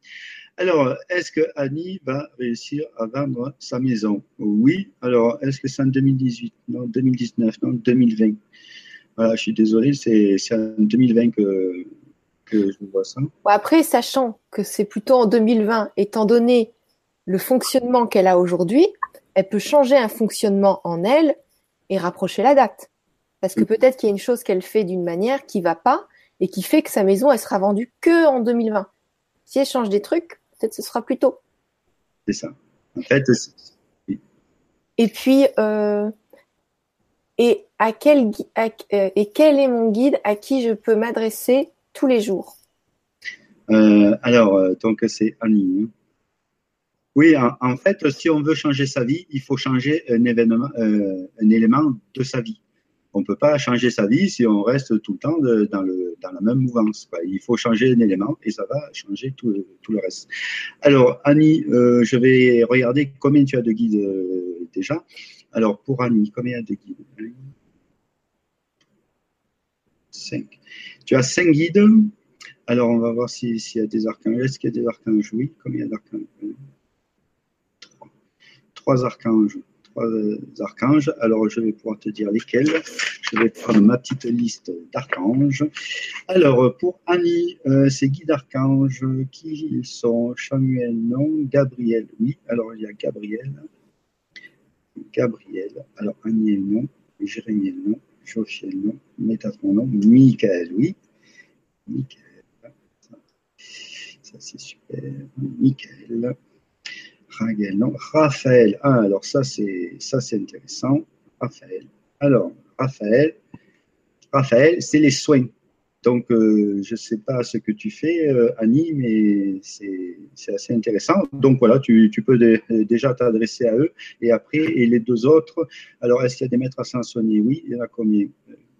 Speaker 2: Alors, est-ce que Annie va réussir à vendre sa maison? Oui. Alors, est-ce que c'est en 2018 Non, 2019 Non, 2020 Voilà, je suis désolé, c'est en 2020 que, que je vois ça.
Speaker 1: Après, sachant que c'est plutôt en 2020, étant donné le fonctionnement qu'elle a aujourd'hui, elle peut changer un fonctionnement en elle et rapprocher la date. Parce que peut-être qu'il y a une chose qu'elle fait d'une manière qui va pas et qui fait que sa maison, elle sera vendue que en 2020. Si elle change des trucs, peut-être ce sera plus tôt.
Speaker 2: C'est ça. En fait,
Speaker 1: Et puis, euh, et euh, et quel est mon guide à qui je peux m'adresser tous les jours?
Speaker 2: Euh, Alors, donc c'est. Hein. Oui, en, fait, si on veut changer sa vie, il faut changer un élément de sa vie on ne peut pas changer sa vie si on reste tout le temps dans, la même mouvance. Il faut changer un élément et ça va changer tout, le reste. Alors, Annie, euh, je vais regarder combien tu as de guides euh, déjà. Alors, pour Annie, combien de guides 5. Tu as 5 guides. Alors, on va voir s'il y a des archanges. Est-ce qu'il y a des archanges Oui. Combien d'archanges 3. 3 archanges archanges. Alors, je vais pouvoir te dire lesquels. Je vais prendre ma petite liste d'archanges. Alors, pour Annie, euh, c'est Guy d'archanges. Qui ils sont? Samuel, non. Gabriel, oui. Alors, il y a Gabriel. Gabriel. Alors, Annie, non. Jérémy, non. Jophiel, non. Métatron, non. Michael, oui. Michael. Ça, c'est super. Michael non. Raphaël. Ah, alors ça, c'est ça, c'est intéressant. Raphaël. Alors, Raphaël. Raphaël, c'est les soins. Donc, euh, je ne sais pas ce que tu fais, euh, Annie, mais c'est assez intéressant. Donc, voilà, tu, peux déjà t'adresser à eux. Et après, et les deux autres, alors, est-ce qu'il y a des maîtres ascensionnés? Oui, il y en a combien?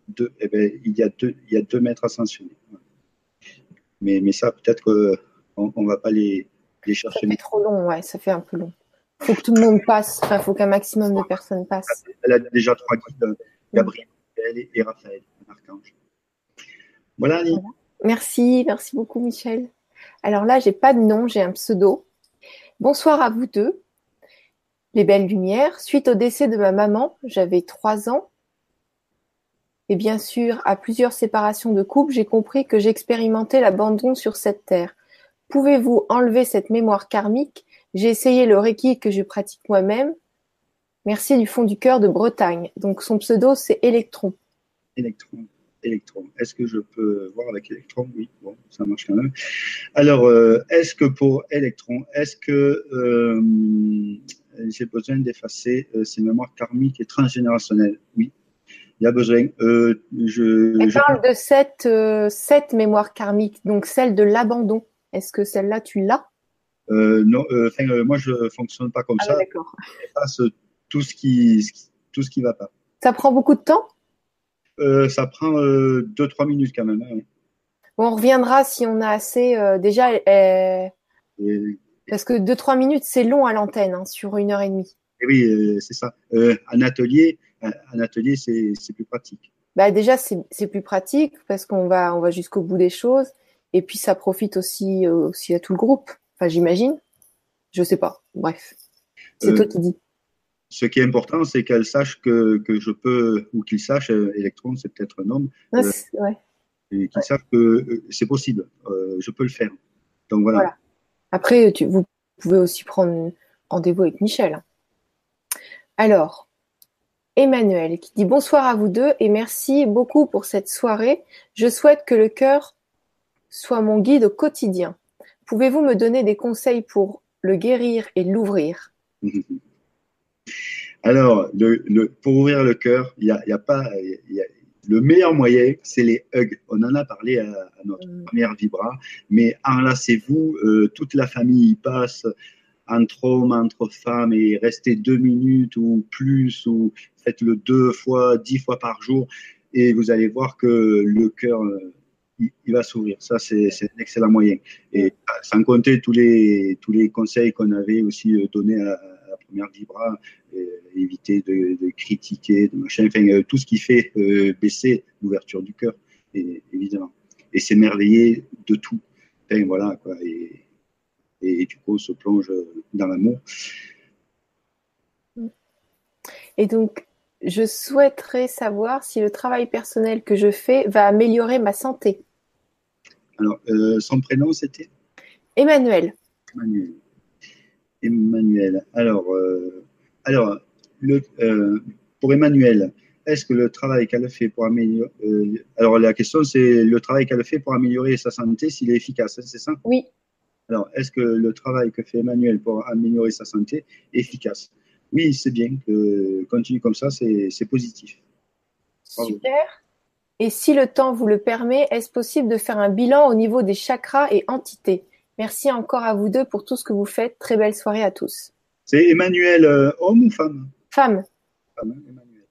Speaker 2: Deux. Eh bien, il y a deux, il y a deux maîtres ascensionnés. Mais, mais ça, peut-être qu'on ne va pas les,
Speaker 1: ça fait trop long, ouais, ça fait un peu long. Il faut que tout le monde passe, il faut qu'un maximum de personnes passent.
Speaker 2: Elle a déjà trois guides, Gabriel et Raphaël, archange. Voilà, Annie.
Speaker 1: Merci, merci beaucoup, Michel. Alors là, j'ai pas de nom, j'ai un pseudo. Bonsoir à vous deux. Les belles lumières. Suite au décès de ma maman, j'avais trois ans. Et bien sûr, à plusieurs séparations de couple, j'ai compris que j'expérimentais l'abandon sur cette terre. Pouvez-vous enlever cette mémoire karmique? J'ai essayé le Reiki que je pratique moi-même. Merci du fond du cœur de Bretagne. Donc son pseudo, c'est Electron.
Speaker 2: Electron. Est-ce que je peux voir avec électron Oui, bon, ça marche quand même. Alors, est-ce que pour électron, est-ce que j'ai besoin d'effacer ces mémoires karmiques et transgénérationnelles? Oui, il y a besoin.
Speaker 1: Euh, je, Elle parle de cette, euh, cette mémoire karmique, donc celle de l'abandon. Est-ce que celle-là, tu l'as?
Speaker 2: Euh, Non, euh, moi, je fonctionne pas comme ah, ça. D'accord. Je tout ce qui tout ce qui va pas.
Speaker 1: Ça prend beaucoup de temps?
Speaker 2: Ça prend 2-3 minutes quand même. Hein.
Speaker 1: on reviendra si on a assez. déjà, parce que 2-3 minutes, c'est long à l'antenne, hein, sur une heure et demie.
Speaker 2: Et oui, c'est ça. un atelier, un atelier, c'est plus pratique.
Speaker 1: Bah déjà, c'est plus pratique parce qu'on va, on va jusqu'au bout des choses. Et puis, ça profite aussi, euh, aussi à tout le groupe. Enfin, j'imagine. Je sais pas. Bref. C'est toi euh, qui dis.
Speaker 2: Ce qui est important, c'est qu'elle sache que, que, je peux, ou qu'il sache, euh, Electron, c'est peut-être un homme. ouais. Et qu'il sache que c'est possible. je peux le faire. Donc voilà.
Speaker 1: Après, tu, vous pouvez aussi prendre rendez-vous avec Michel. Alors, Emmanuel qui dit bonsoir à vous deux et merci beaucoup pour cette soirée. Je souhaite que le cœur soit mon guide au quotidien. Pouvez-vous me donner des conseils pour le guérir et l'ouvrir?
Speaker 2: Alors, pour ouvrir le cœur, il n'y a, pas. le meilleur moyen, c'est les hugs. On en a parlé à, notre mm. première vibra, mais enlacez-vous, euh, toute la famille y passe entre hommes, entre femmes et restez deux minutes ou plus ou faites-le deux fois, dix fois par jour et vous allez voir que le cœur, euh, il, va s'ouvrir. Ça, c'est un excellent moyen. Et sans compter tous les, tous les conseils qu'on avait aussi euh, donnés à, première Vibra, éviter de, critiquer, de machin, enfin, euh, tout ce qui fait baisser l'ouverture du cœur, évidemment. Et s'émerveiller de tout. Enfin, voilà, quoi. Et, et, du coup, on se plonge dans l'amour.
Speaker 1: Et donc, je souhaiterais savoir si le travail personnel que je fais va améliorer ma santé.
Speaker 2: Alors, euh, son prénom, c'était?
Speaker 1: Emmanuel.
Speaker 2: Emmanuel. Emmanuel. Alors, euh, alors le, euh, pour Emmanuel, est-ce que le travail qu'elle fait pour améliorer. alors, la question, c'est le travail qu'elle fait pour améliorer sa santé, s'il est efficace, hein, c'est ça?
Speaker 1: Oui.
Speaker 2: Alors, est-ce que le travail que fait Emmanuel pour améliorer sa santé est efficace? Oui, c'est bien. Continue comme ça, c'est positif.
Speaker 1: Super. Et si le temps vous le permet, est-ce possible de faire un bilan au niveau des chakras et entités? Merci encore à vous deux pour tout ce que vous faites. Très belle soirée à tous.
Speaker 2: C'est Emmanuel, euh, homme ou femme?
Speaker 1: Femme.
Speaker 2: Femme, Emmanuel.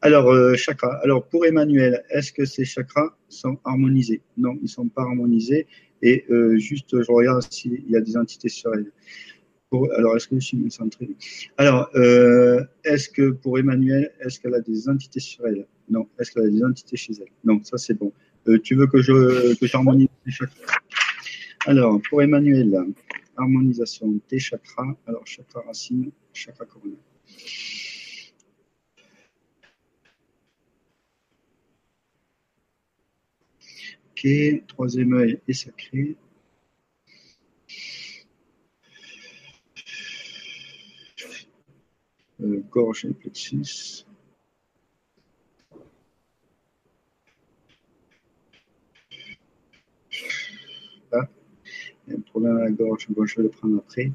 Speaker 2: Alors, euh, chakra. Alors, pour Emmanuel, est-ce que ces chakras sont harmonisés? Non, ils ne sont pas harmonisés. Et euh, juste, je regarde s'il y a des entités sur elle. alors, est-ce que je suis centré? Alors, est-ce que pour Emmanuel, est-ce qu'elle a des entités sur elle? Non. Est-ce qu'elle a des entités chez elle? Non, ça c'est bon. Tu veux que je que j'harmonise les chakras? Alors, pour Emmanuel, harmonisation des chakras. Alors, chakra racine, chakra coronaire. troisième œil est sacré. Euh, gorge et plexus. Là, il y a un problème à la gorge, je vais le prendre après.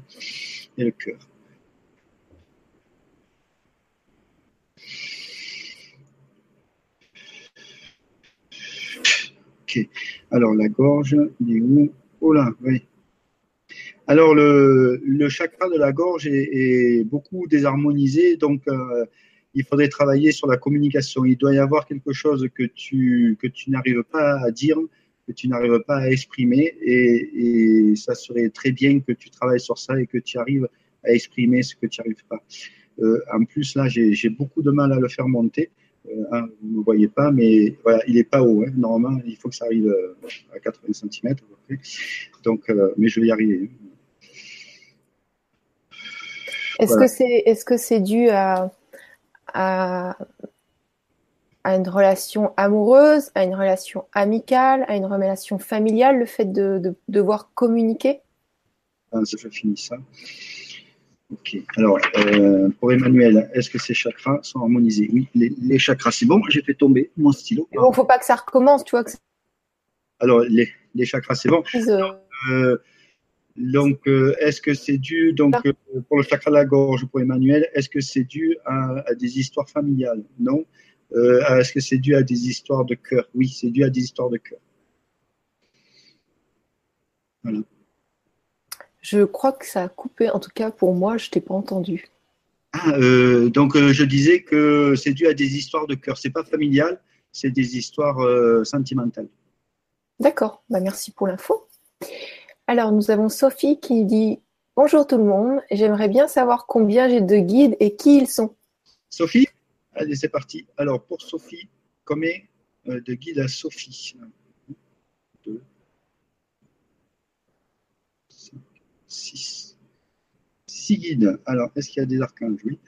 Speaker 2: Et le cœur. Alors, la gorge, il est où? Oh là, oui. Alors, le, le, chakra de la gorge est, beaucoup désharmonisé, donc euh, il faudrait travailler sur la communication. Il doit y avoir quelque chose que tu, que tu n'arrives pas à dire, que tu n'arrives pas à exprimer, et, et, ça serait très bien que tu travailles sur ça et que tu arrives à exprimer ce que tu n'arrives pas. Euh, en plus, là, j'ai beaucoup de mal à le faire monter. Euh, hein, vous ne me voyez pas, mais voilà, il n'est pas haut. Hein. Normalement, il faut que ça arrive euh, à 80 cm. Donc, euh, mais je vais y arriver.
Speaker 1: Est-ce que c'est est -ce c'est dû à, à, une relation amoureuse, à une relation amicale, à une relation familiale, le fait de, devoir communiquer?
Speaker 2: Ah, Je finis ça. Ok. Alors, euh, pour Emmanuel, est-ce que ces chakras sont harmonisés? Oui, les, chakras, c'est bon. J'ai fait tomber mon stylo.
Speaker 1: Il ne faut pas que ça recommence, tu vois. Que
Speaker 2: Alors, les, chakras, c'est bon. Euh, donc, euh, est-ce que c'est dû, donc, ah. pour le chakra de la gorge, pour Emmanuel, est-ce que c'est dû à, des histoires familiales? Non. Est-ce que c'est dû à des histoires de cœur? Oui, c'est dû à des histoires de cœur.
Speaker 1: Voilà. Je crois que ça a coupé, en tout cas pour moi, je t'ai pas entendu.
Speaker 2: Ah, euh, donc euh, je disais que c'est dû à des histoires de cœur. C'est pas familial, c'est des histoires euh, sentimentales.
Speaker 1: D'accord, bah, merci pour l'info. Alors nous avons Sophie qui dit Bonjour tout le monde, j'aimerais bien savoir combien j'ai de guides et qui ils sont.
Speaker 2: Sophie? Allez, c'est parti. Alors pour Sophie, combien de guides à Sophie 6. 6 guides. Alors, est-ce qu'il y a des archanges? Oui.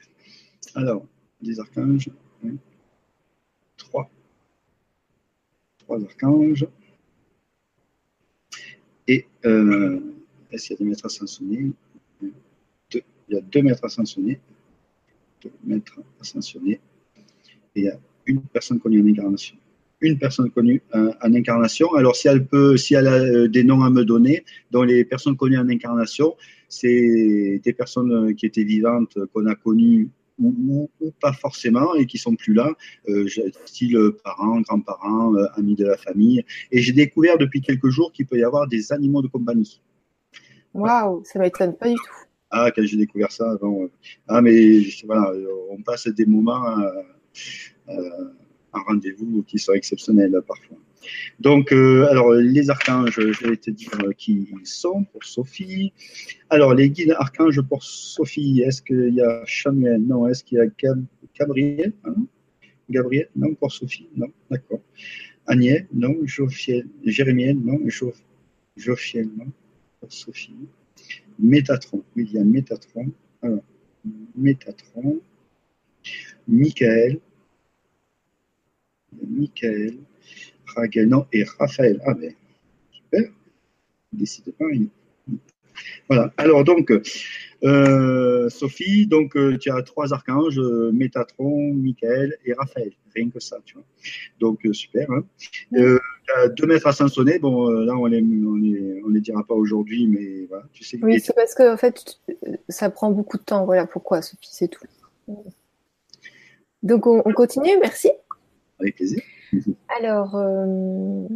Speaker 2: Alors, des archanges. 3. 3 archanges. Et euh, est-ce qu'il y a des maîtres ascensionnés Deux. Il y a deux maîtres ascensionnés. Deux maîtres ascensionnés. Et il y a une personne connue en incarnation une personne connue euh, en incarnation. Alors, si elle peut, si elle a euh, des noms à me donner, dont les personnes connues en incarnation, c'est des personnes euh, qui étaient vivantes, qu'on a connues ou, pas forcément et qui sont plus là, style parents, grands-parents, amis de la famille. Et j'ai découvert depuis quelques jours qu'il peut y avoir des animaux de compagnie.
Speaker 1: Waouh, ça m'étonne pas du tout.
Speaker 2: Ah, quand j'ai découvert ça, avant, ah mais voilà, on passe des moments un rendez-vous qui soit exceptionnel parfois. Donc, euh, alors, les archanges, je vais te dire qui ils sont pour Sophie. Alors, les guides archanges pour Sophie, est-ce qu'il y a Chamuel Non. Est-ce qu'il y a Gabriel hein? Gabriel? Non, pour Sophie Non, d'accord. Agnès? Non. Jophiel Jérémiel? Non. Jophiel Non, pour Sophie. Métatron, oui, il y a Métatron. Alors, Métatron. Michael, Michael, Raguenan et Raphaël. Ah ben, super. Décidément, voilà. Alors donc, euh, Sophie, donc euh, tu as trois archanges, euh, Métatron, Michael et Raphaël. Rien que ça, tu vois. Donc super. Hein. deux maîtres à Sansonnet. Bon, là on les, on les, on les dira pas aujourd'hui, mais voilà, tu sais.
Speaker 1: Oui, c'est parce que en fait, ça prend beaucoup de temps. Voilà pourquoi, Sophie, c'est tout. Donc on continue. Merci.
Speaker 2: Avec plaisir.
Speaker 1: Alors, euh,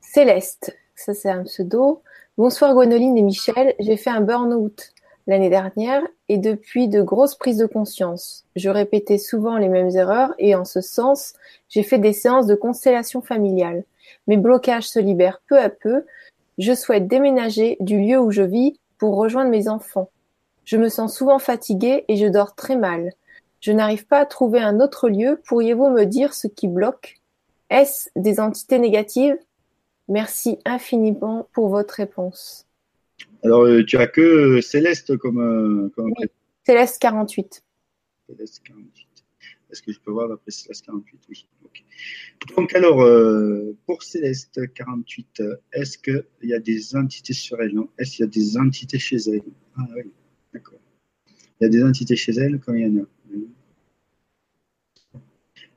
Speaker 1: Céleste, ça c'est un pseudo. Bonsoir Gwenoline et Michel, j'ai fait un burn-out l'année dernière et depuis de grosses prises de conscience. Je répétais souvent les mêmes erreurs et en ce sens, j'ai fait des séances de constellation familiale. Mes blocages se libèrent peu à peu. Je souhaite déménager du lieu où je vis pour rejoindre mes enfants. Je me sens souvent fatiguée et je dors très mal. Je n'arrive pas à trouver un autre lieu. Pourriez-vous me dire ce qui bloque? Est-ce des entités négatives? Merci infiniment pour votre réponse.
Speaker 2: Alors, euh, tu as que euh, Céleste comme, euh.
Speaker 1: Céleste 48.
Speaker 2: Céleste 48. Est-ce que je peux voir d'après Céleste 48 Oui. Donc, alors, pour Céleste 48, est-ce qu'il y a des entités sur elle? Est-ce qu'il y a des entités chez elle? Ah oui, d'accord. Il y a des entités chez elle, comme il y en a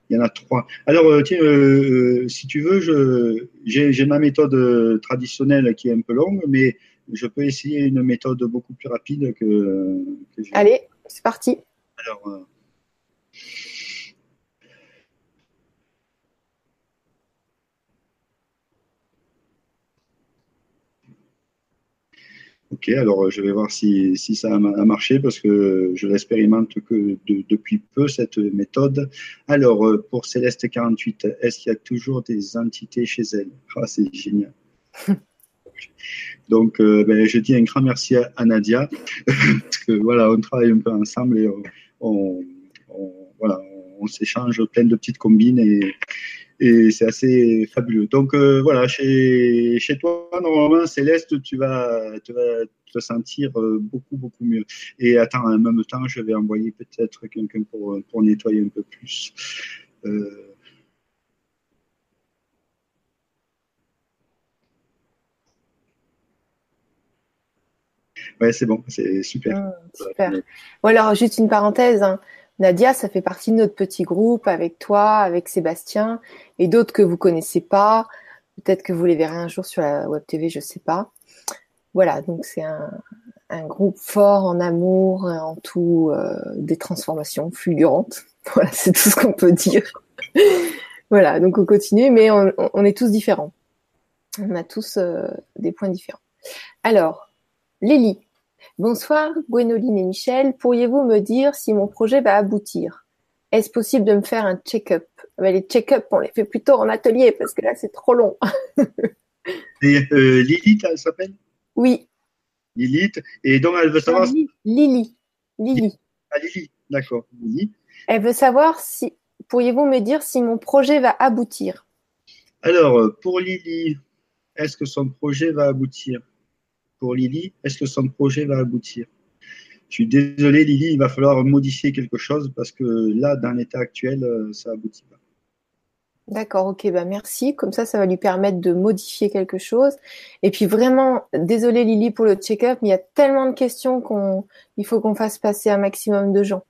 Speaker 2: il y en a trois. Alors, euh, tiens, euh, si tu veux, j'ai ma méthode traditionnelle qui est un peu longue, mais je peux essayer une méthode beaucoup plus rapide que. que
Speaker 1: Allez, c'est parti. Alors,
Speaker 2: Ok, alors euh, je vais voir si, si ça a marché parce que je l'expérimente que depuis peu cette méthode. Alors euh, pour Céleste 48, est-ce qu'il y a toujours des entités chez elle? Ah, c'est génial. Donc, euh, ben, je dis un grand merci à, Nadia parce que voilà, on travaille un peu ensemble et on, voilà, on s'échange plein de petites combines et, c'est assez fabuleux. Donc euh, voilà, chez, toi, normalement, Céleste, tu vas, te sentir euh, beaucoup, beaucoup mieux. Et attends, en même temps, je vais envoyer peut-être quelqu'un pour, pour nettoyer un peu plus. Euh, Ouais, c'est bon, c'est super.
Speaker 1: Mmh, super. Bon, alors, juste une parenthèse. Hein. Nadia, ça fait partie de notre petit groupe avec toi, avec Sébastien et d'autres que vous connaissez pas. Peut-être que vous les verrez un jour sur la web TV, je sais pas. Voilà, donc c'est un, groupe fort en amour, en tout, euh, des transformations fulgurantes. Voilà, c'est tout ce qu'on peut dire. voilà, donc on continue, mais on, est tous différents. On a tous euh, des points différents. Alors, Lily. Bonsoir, Gwénoline et Michel. Pourriez-vous me dire si mon projet va aboutir? Est-ce possible de me faire un check-up? Les check-up, on les fait plutôt en atelier parce que là, c'est trop long.
Speaker 2: et euh, Lily, elle s'appelle?
Speaker 1: Oui.
Speaker 2: Lilith. Et donc, elle veut savoir.
Speaker 1: Lily. Lily.
Speaker 2: Ah, Lily, d'accord. Lily.
Speaker 1: Elle veut savoir si. Pourriez-vous me dire si mon projet va aboutir?
Speaker 2: Alors, pour Lily, est-ce que son projet va aboutir? Pour Lily, est-ce que son projet va aboutir? Je suis désolé, Lily, il va falloir modifier quelque chose parce que là, dans l'état actuel, euh, ça aboutit pas.
Speaker 1: D'accord, ok, bah merci. Comme ça, ça va lui permettre de modifier quelque chose. Et puis vraiment, désolé Lily pour le check-up, mais il y a tellement de questions qu'on, faut qu'on fasse passer un maximum de gens.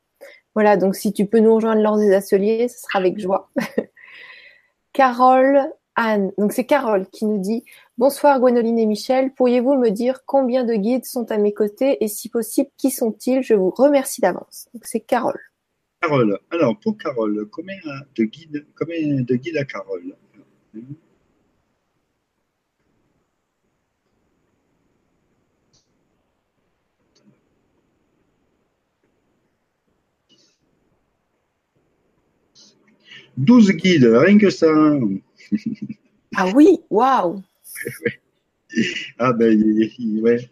Speaker 1: Voilà, donc si tu peux nous rejoindre lors des ateliers, ce sera avec joie. Carole Anne, donc c'est Carole qui nous dit Bonsoir Gwénoline et Michel, pourriez-vous me dire combien de guides sont à mes côtés et si possible, qui sont-ils? Je vous remercie d'avance. Donc c'est Carole.
Speaker 2: Carole. Alors, pour Carole, combien de guides, combien de guides à Carole? 12 guides, rien que ça.
Speaker 1: ah oui, waouh
Speaker 2: Ah ben, ouais,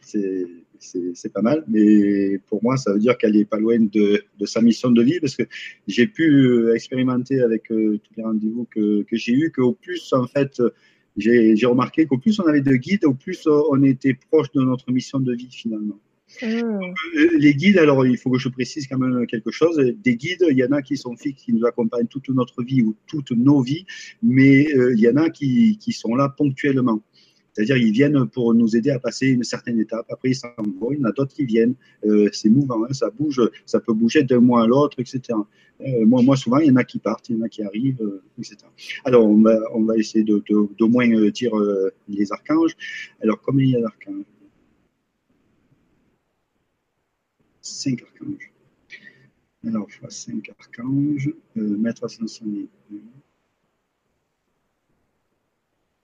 Speaker 2: c'est pas mal. Mais pour moi, ça veut dire qu'elle est pas loin de, sa mission de vie parce que j'ai pu euh, expérimenter avec euh, tous les rendez-vous que, que j'ai eu qu'au plus, en fait, j'ai remarqué qu'au plus on avait de guides, au plus euh, on était proche de notre mission de vie finalement. Hmm. Les guides, alors il faut que je précise quand même quelque chose. Des guides, il y en a qui sont fixes, qui nous accompagnent toute notre vie ou toutes nos vies, mais il y en a qui, qui sont là ponctuellement. C'est-à-dire, ils viennent pour nous aider à passer une certaine étape. Après, ils s'en vont. Il y en a d'autres qui viennent. Euh, c'est mouvant, hein, ça bouge, ça peut bouger d'un mois à l'autre, etc. Euh, moi, souvent, il y en a qui partent, il y en a qui arrivent, euh, etc. Alors, on va, essayer de, de moins dire les archanges. Alors, combien il y a d'archanges? Cinq archanges. Alors, fois cinq archanges, maître ascensionné.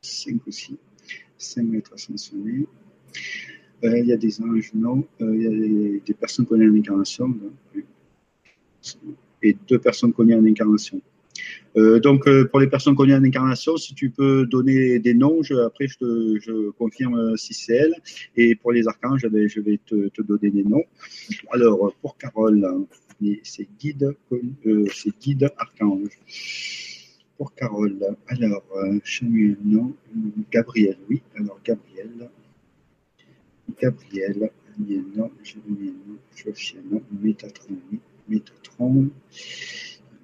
Speaker 2: Cinq aussi. 5 mètres ascensionnés. Euh, il y a des anges, non. Euh, il y a des, personnes connues en incarnation. Et deux personnes connues en incarnation. Euh, donc, pour les personnes connues en incarnation, si tu peux donner des noms, après je, confirme si c'est elle. Et pour les archanges, je vais te, donner des noms. Alors, pour Carole, c'est guide, c'est guide archange pour Carole. Alors, euh, non. Gabriel, oui. Alors, Gabriel. Gabriel, non. Jérémie, non. Métatron, oui. Métatron.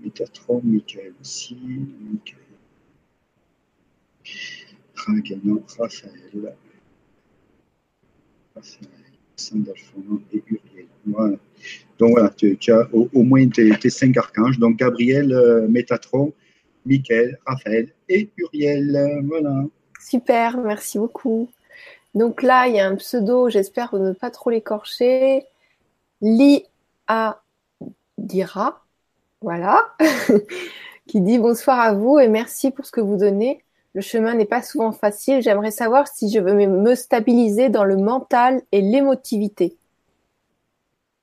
Speaker 2: Métatron, Michael aussi. Michael. Raganon, Raphaël. Raphaël, Sandalphon et Uriel. Voilà. Donc voilà, tu, as au, moins tes, cinq archanges. Donc Gabriel, euh, Métatron, Michael, Raphaël et Uriel. Voilà.
Speaker 1: Super, merci beaucoup. Donc là, il y a un pseudo, j'espère ne pas trop l'écorcher. Li A Dira, voilà, qui dit bonsoir à vous et merci pour ce que vous donnez. Le chemin n'est pas souvent facile. J'aimerais savoir si je veux me stabiliser dans le mental et l'émotivité.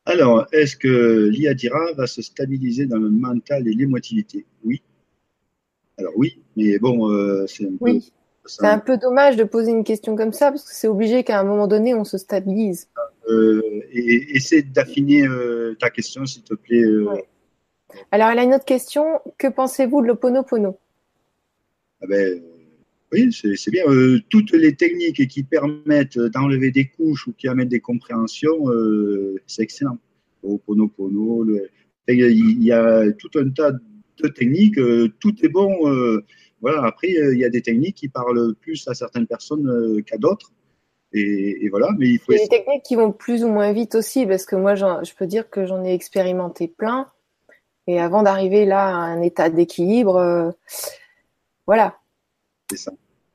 Speaker 2: Alors, est-ce que l'IADIRA va se stabiliser dans le mental et l'émotivité? Oui, alors oui, mais bon, euh, c'est un,
Speaker 1: oui. C'est un peu dommage de poser une question comme ça parce que c'est obligé qu'à un moment donné on se stabilise.
Speaker 2: Euh, et essaie d'affiner euh, ta question s'il te plaît.
Speaker 1: Alors elle a une autre question. Que pensez-vous de l'Oponopono
Speaker 2: ah ben, Oui, c'est bien. toutes les techniques qui permettent d'enlever des couches ou qui amènent des compréhensions, c'est excellent. L'Oponopono, le... il y a tout un tas de de techniques, euh, tout est bon. Euh, voilà. Après, euh, il y a des techniques qui parlent plus à certaines personnes qu'à d'autres. Et, voilà, mais il faut.
Speaker 1: Il y a des techniques qui vont plus ou moins vite aussi, parce que moi, je peux dire que j'en ai expérimenté plein. Et avant d'arriver là à un état d'équilibre, euh, voilà.
Speaker 2: C'est ça.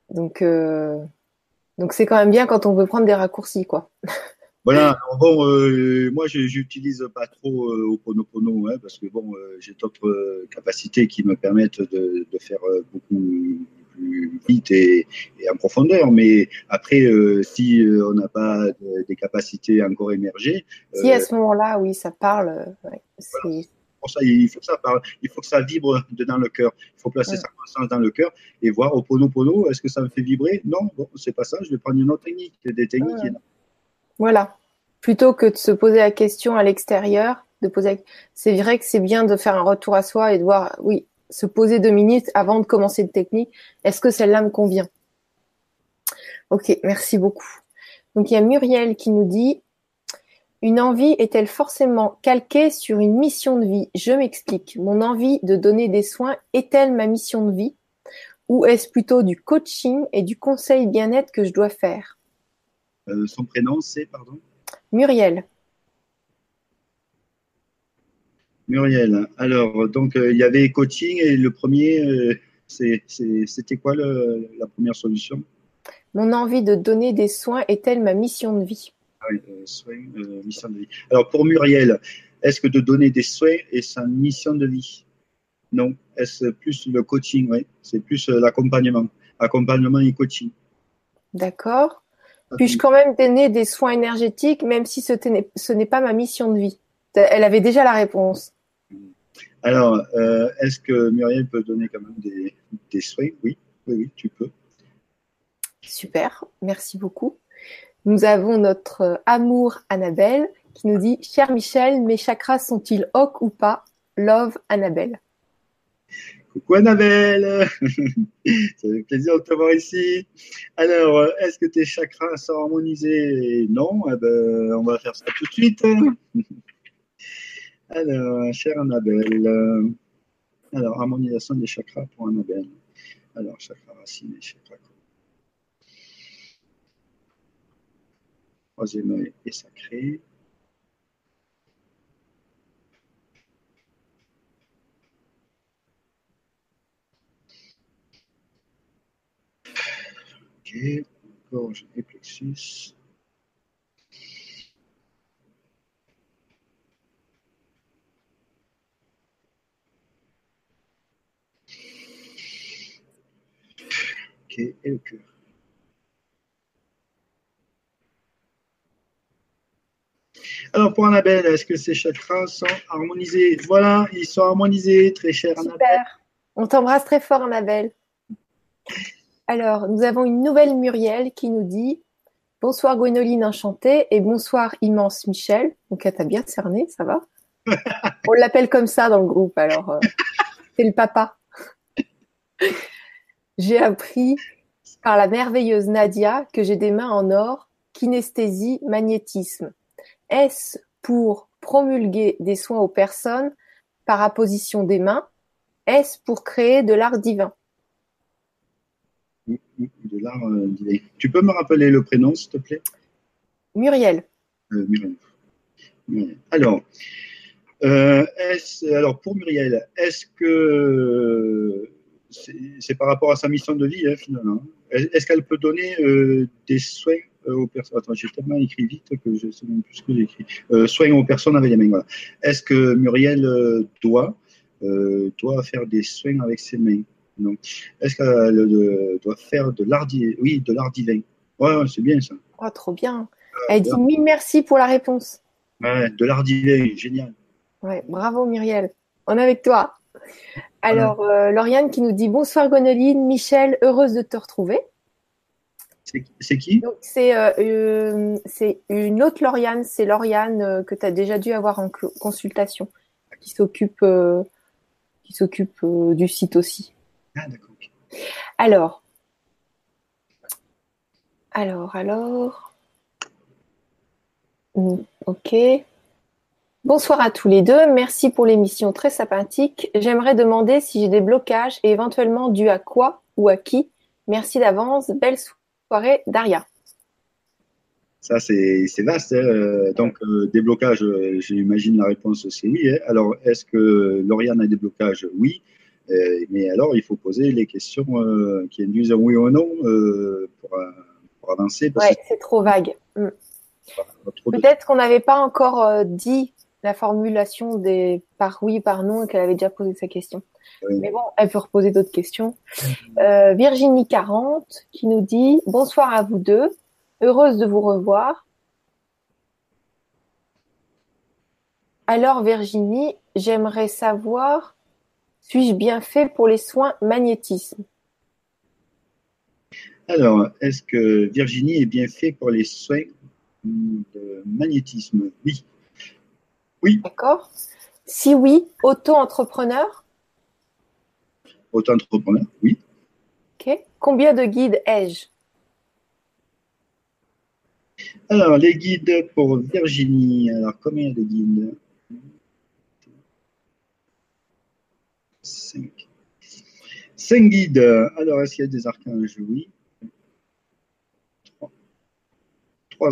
Speaker 1: Donc, euh, donc c'est quand même bien quand on veut prendre des raccourcis, quoi.
Speaker 2: Voilà, bon, euh, moi j'utilise pas trop euh, Oponopono hein, parce que bon, euh, j'ai d'autres euh, capacités qui me permettent de, de faire beaucoup plus vite et, et, en profondeur. Mais après, si on n'a pas des capacités encore émergées.
Speaker 1: Si à ce moment-là, oui, ça parle. Ouais,
Speaker 2: voilà. Pour ça, il faut que ça parle, il faut que ça vibre dans le cœur. Il faut placer ouais. sa conscience dans le cœur et voir Oponopono, est-ce que ça me fait vibrer? Non, bon, c'est pas ça. Je vais prendre une autre technique, des techniques. Ouais.
Speaker 1: Voilà. Plutôt que de se poser la question à l'extérieur, de poser, c'est vrai que c'est bien de faire un retour à soi et de voir, oui, se poser deux minutes avant de commencer une technique. Est-ce que celle-là me convient? Ok, merci beaucoup. Donc il y a Muriel qui nous dit une envie est-elle forcément calquée sur une mission de vie? Je m'explique. Mon envie de donner des soins est-elle ma mission de vie? Ou est-ce plutôt du coaching et du conseil bien-être que je dois faire?
Speaker 2: Son prénom, c'est, pardon?
Speaker 1: Muriel.
Speaker 2: Muriel. Alors, donc, euh, il y avait coaching et le premier, euh, c'était quoi le, la première solution?
Speaker 1: Mon envie de donner des soins est-elle ma mission de vie
Speaker 2: ah oui, euh, soins, mission de vie. Alors, pour Muriel, est-ce que de donner des soins est sa mission de vie? Non. Est-ce plus le coaching? Oui, c'est plus l'accompagnement. Accompagnement et coaching.
Speaker 1: D'accord. Puis-je quand même donner des soins énergétiques, même si ce n'est pas ma mission de vie Elle avait déjà la réponse.
Speaker 2: Alors, euh, est-ce que Muriel peut donner quand même des, des soins? Oui. oui, oui, tu peux.
Speaker 1: Super, merci beaucoup. Nous avons notre amour Annabelle qui nous dit Cher Michel, mes chakras sont-ils ok ou pas? Love Annabelle.
Speaker 2: Coucou Annabelle Ça fait plaisir de te voir ici. Alors, est-ce que tes chakras sont harmonisés? Non, eh ben, on va faire ça tout de suite. Alors, chère Annabelle, alors, harmonisation des chakras pour Annabelle. Alors, chakra racine et chakra Troisième œil est sacré. Ok, gorge et plexus. Ok, et le cœur. Alors pour Annabelle, est-ce que ces chakras sont harmonisés? Voilà, ils sont harmonisés, très cher Annabelle.
Speaker 1: Super. On t'embrasse très fort, Annabelle. Alors, nous avons une nouvelle Muriel qui nous dit Bonsoir Gwénoline enchantée et bonsoir immense Michel. Donc, elle t'a bien cerné, ça va? On l'appelle comme ça dans le groupe, alors euh, c'est le papa. j'ai appris par la merveilleuse Nadia que j'ai des mains en or, kinesthésie, magnétisme. Est-ce pour promulguer des soins aux personnes par apposition des mains? Est-ce pour créer de l'art divin?
Speaker 2: De l'art euh. Tu peux me rappeler le prénom, s'il te plaît?
Speaker 1: Muriel.
Speaker 2: Euh, Muriel. Muriel. Alors, euh, alors, pour Muriel, est-ce que c'est par rapport à sa mission de vie, hein, finalement Est-ce qu'elle peut donner euh, des soins aux personnes Attends, j'ai tellement écrit vite que je ne sais même plus ce que j'ai écrit. soins aux personnes avec les mains. Voilà. Est-ce que Muriel doit, doit faire des soins avec ses mains? Est-ce qu'elle euh, doit faire de l'art Oui, de l'art divin. Ouais, ouais c'est bien ça.
Speaker 1: Oh, trop bien. Elle dit mille merci pour la réponse.
Speaker 2: Ouais, de l'art divin, génial.
Speaker 1: Ouais, bravo Muriel. On est avec toi. Alors, euh, Lauriane qui nous dit bonsoir Gonoline, Michel, heureuse de te retrouver.
Speaker 2: C'est qui
Speaker 1: C'est euh, une autre Lauriane, c'est Lauriane euh, que tu as déjà dû avoir en consultation, qui s'occupe euh, qui s'occupe euh, du site aussi.
Speaker 2: Ah, d'accord.
Speaker 1: Alors, alors, alors. Ok. Bonsoir à tous les deux. Merci pour l'émission très sympathique. J'aimerais demander si j'ai des blocages et éventuellement dû à quoi ou à qui. Merci d'avance. Belle soirée, Daria.
Speaker 2: Ça, c'est vaste. Hein. Donc, déblocage, j'imagine la réponse, c'est oui. Hein. Alors, est-ce que Lauriane a des blocages? Oui. Mais alors, il faut poser les questions qui induisent un oui ou un non pour, avancer.
Speaker 1: Oui, c'est trop vague. Mm. Peut-être qu'on n'avait pas encore dit la formulation des par oui, par non, et qu'elle avait déjà posé sa question. Mais bon, elle peut reposer d'autres questions. Euh, Virginie 40 qui nous dit bonsoir à vous deux, heureuse de vous revoir. Alors Virginie, j'aimerais savoir, suis-je bien fait pour les soins magnétisme
Speaker 2: Alors, est-ce que Virginie est bien fait pour les soins de magnétisme? Oui. Oui.
Speaker 1: D'accord. Si oui, auto-entrepreneur?
Speaker 2: Auto-entrepreneur, oui.
Speaker 1: Ok. Combien de guides ai-je?
Speaker 2: Alors, les guides pour Virginie. Alors, combien de guides? Cinq. Cinq guides. Alors, est-ce qu'il y a des archanges? Oui.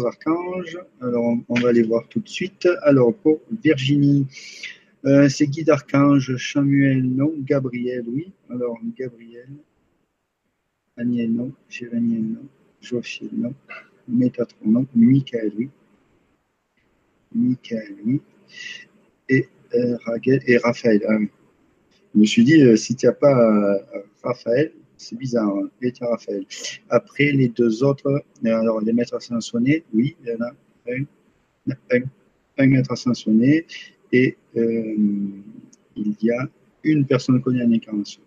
Speaker 2: archanges. Alors, on va les voir tout de suite. Alors, pour Virginie, euh, c'est Guy d'archange, Samuel, non, Gabriel, oui. Alors, Gabriel, Aniel, non, Jéraniel, non, Joachim, non, Métatron, non, Michael, oui. Michael, oui. Et, euh, et Raphaël. Ah Je me suis dit, euh, si tu n'as pas Raphaël, c'est bizarre, hein. Raphaël. Après, les deux autres, alors les maîtres ascensionnés, oui, il y en a un, un, un maître ascensionné, et euh, il y a une personne connue en incarnation.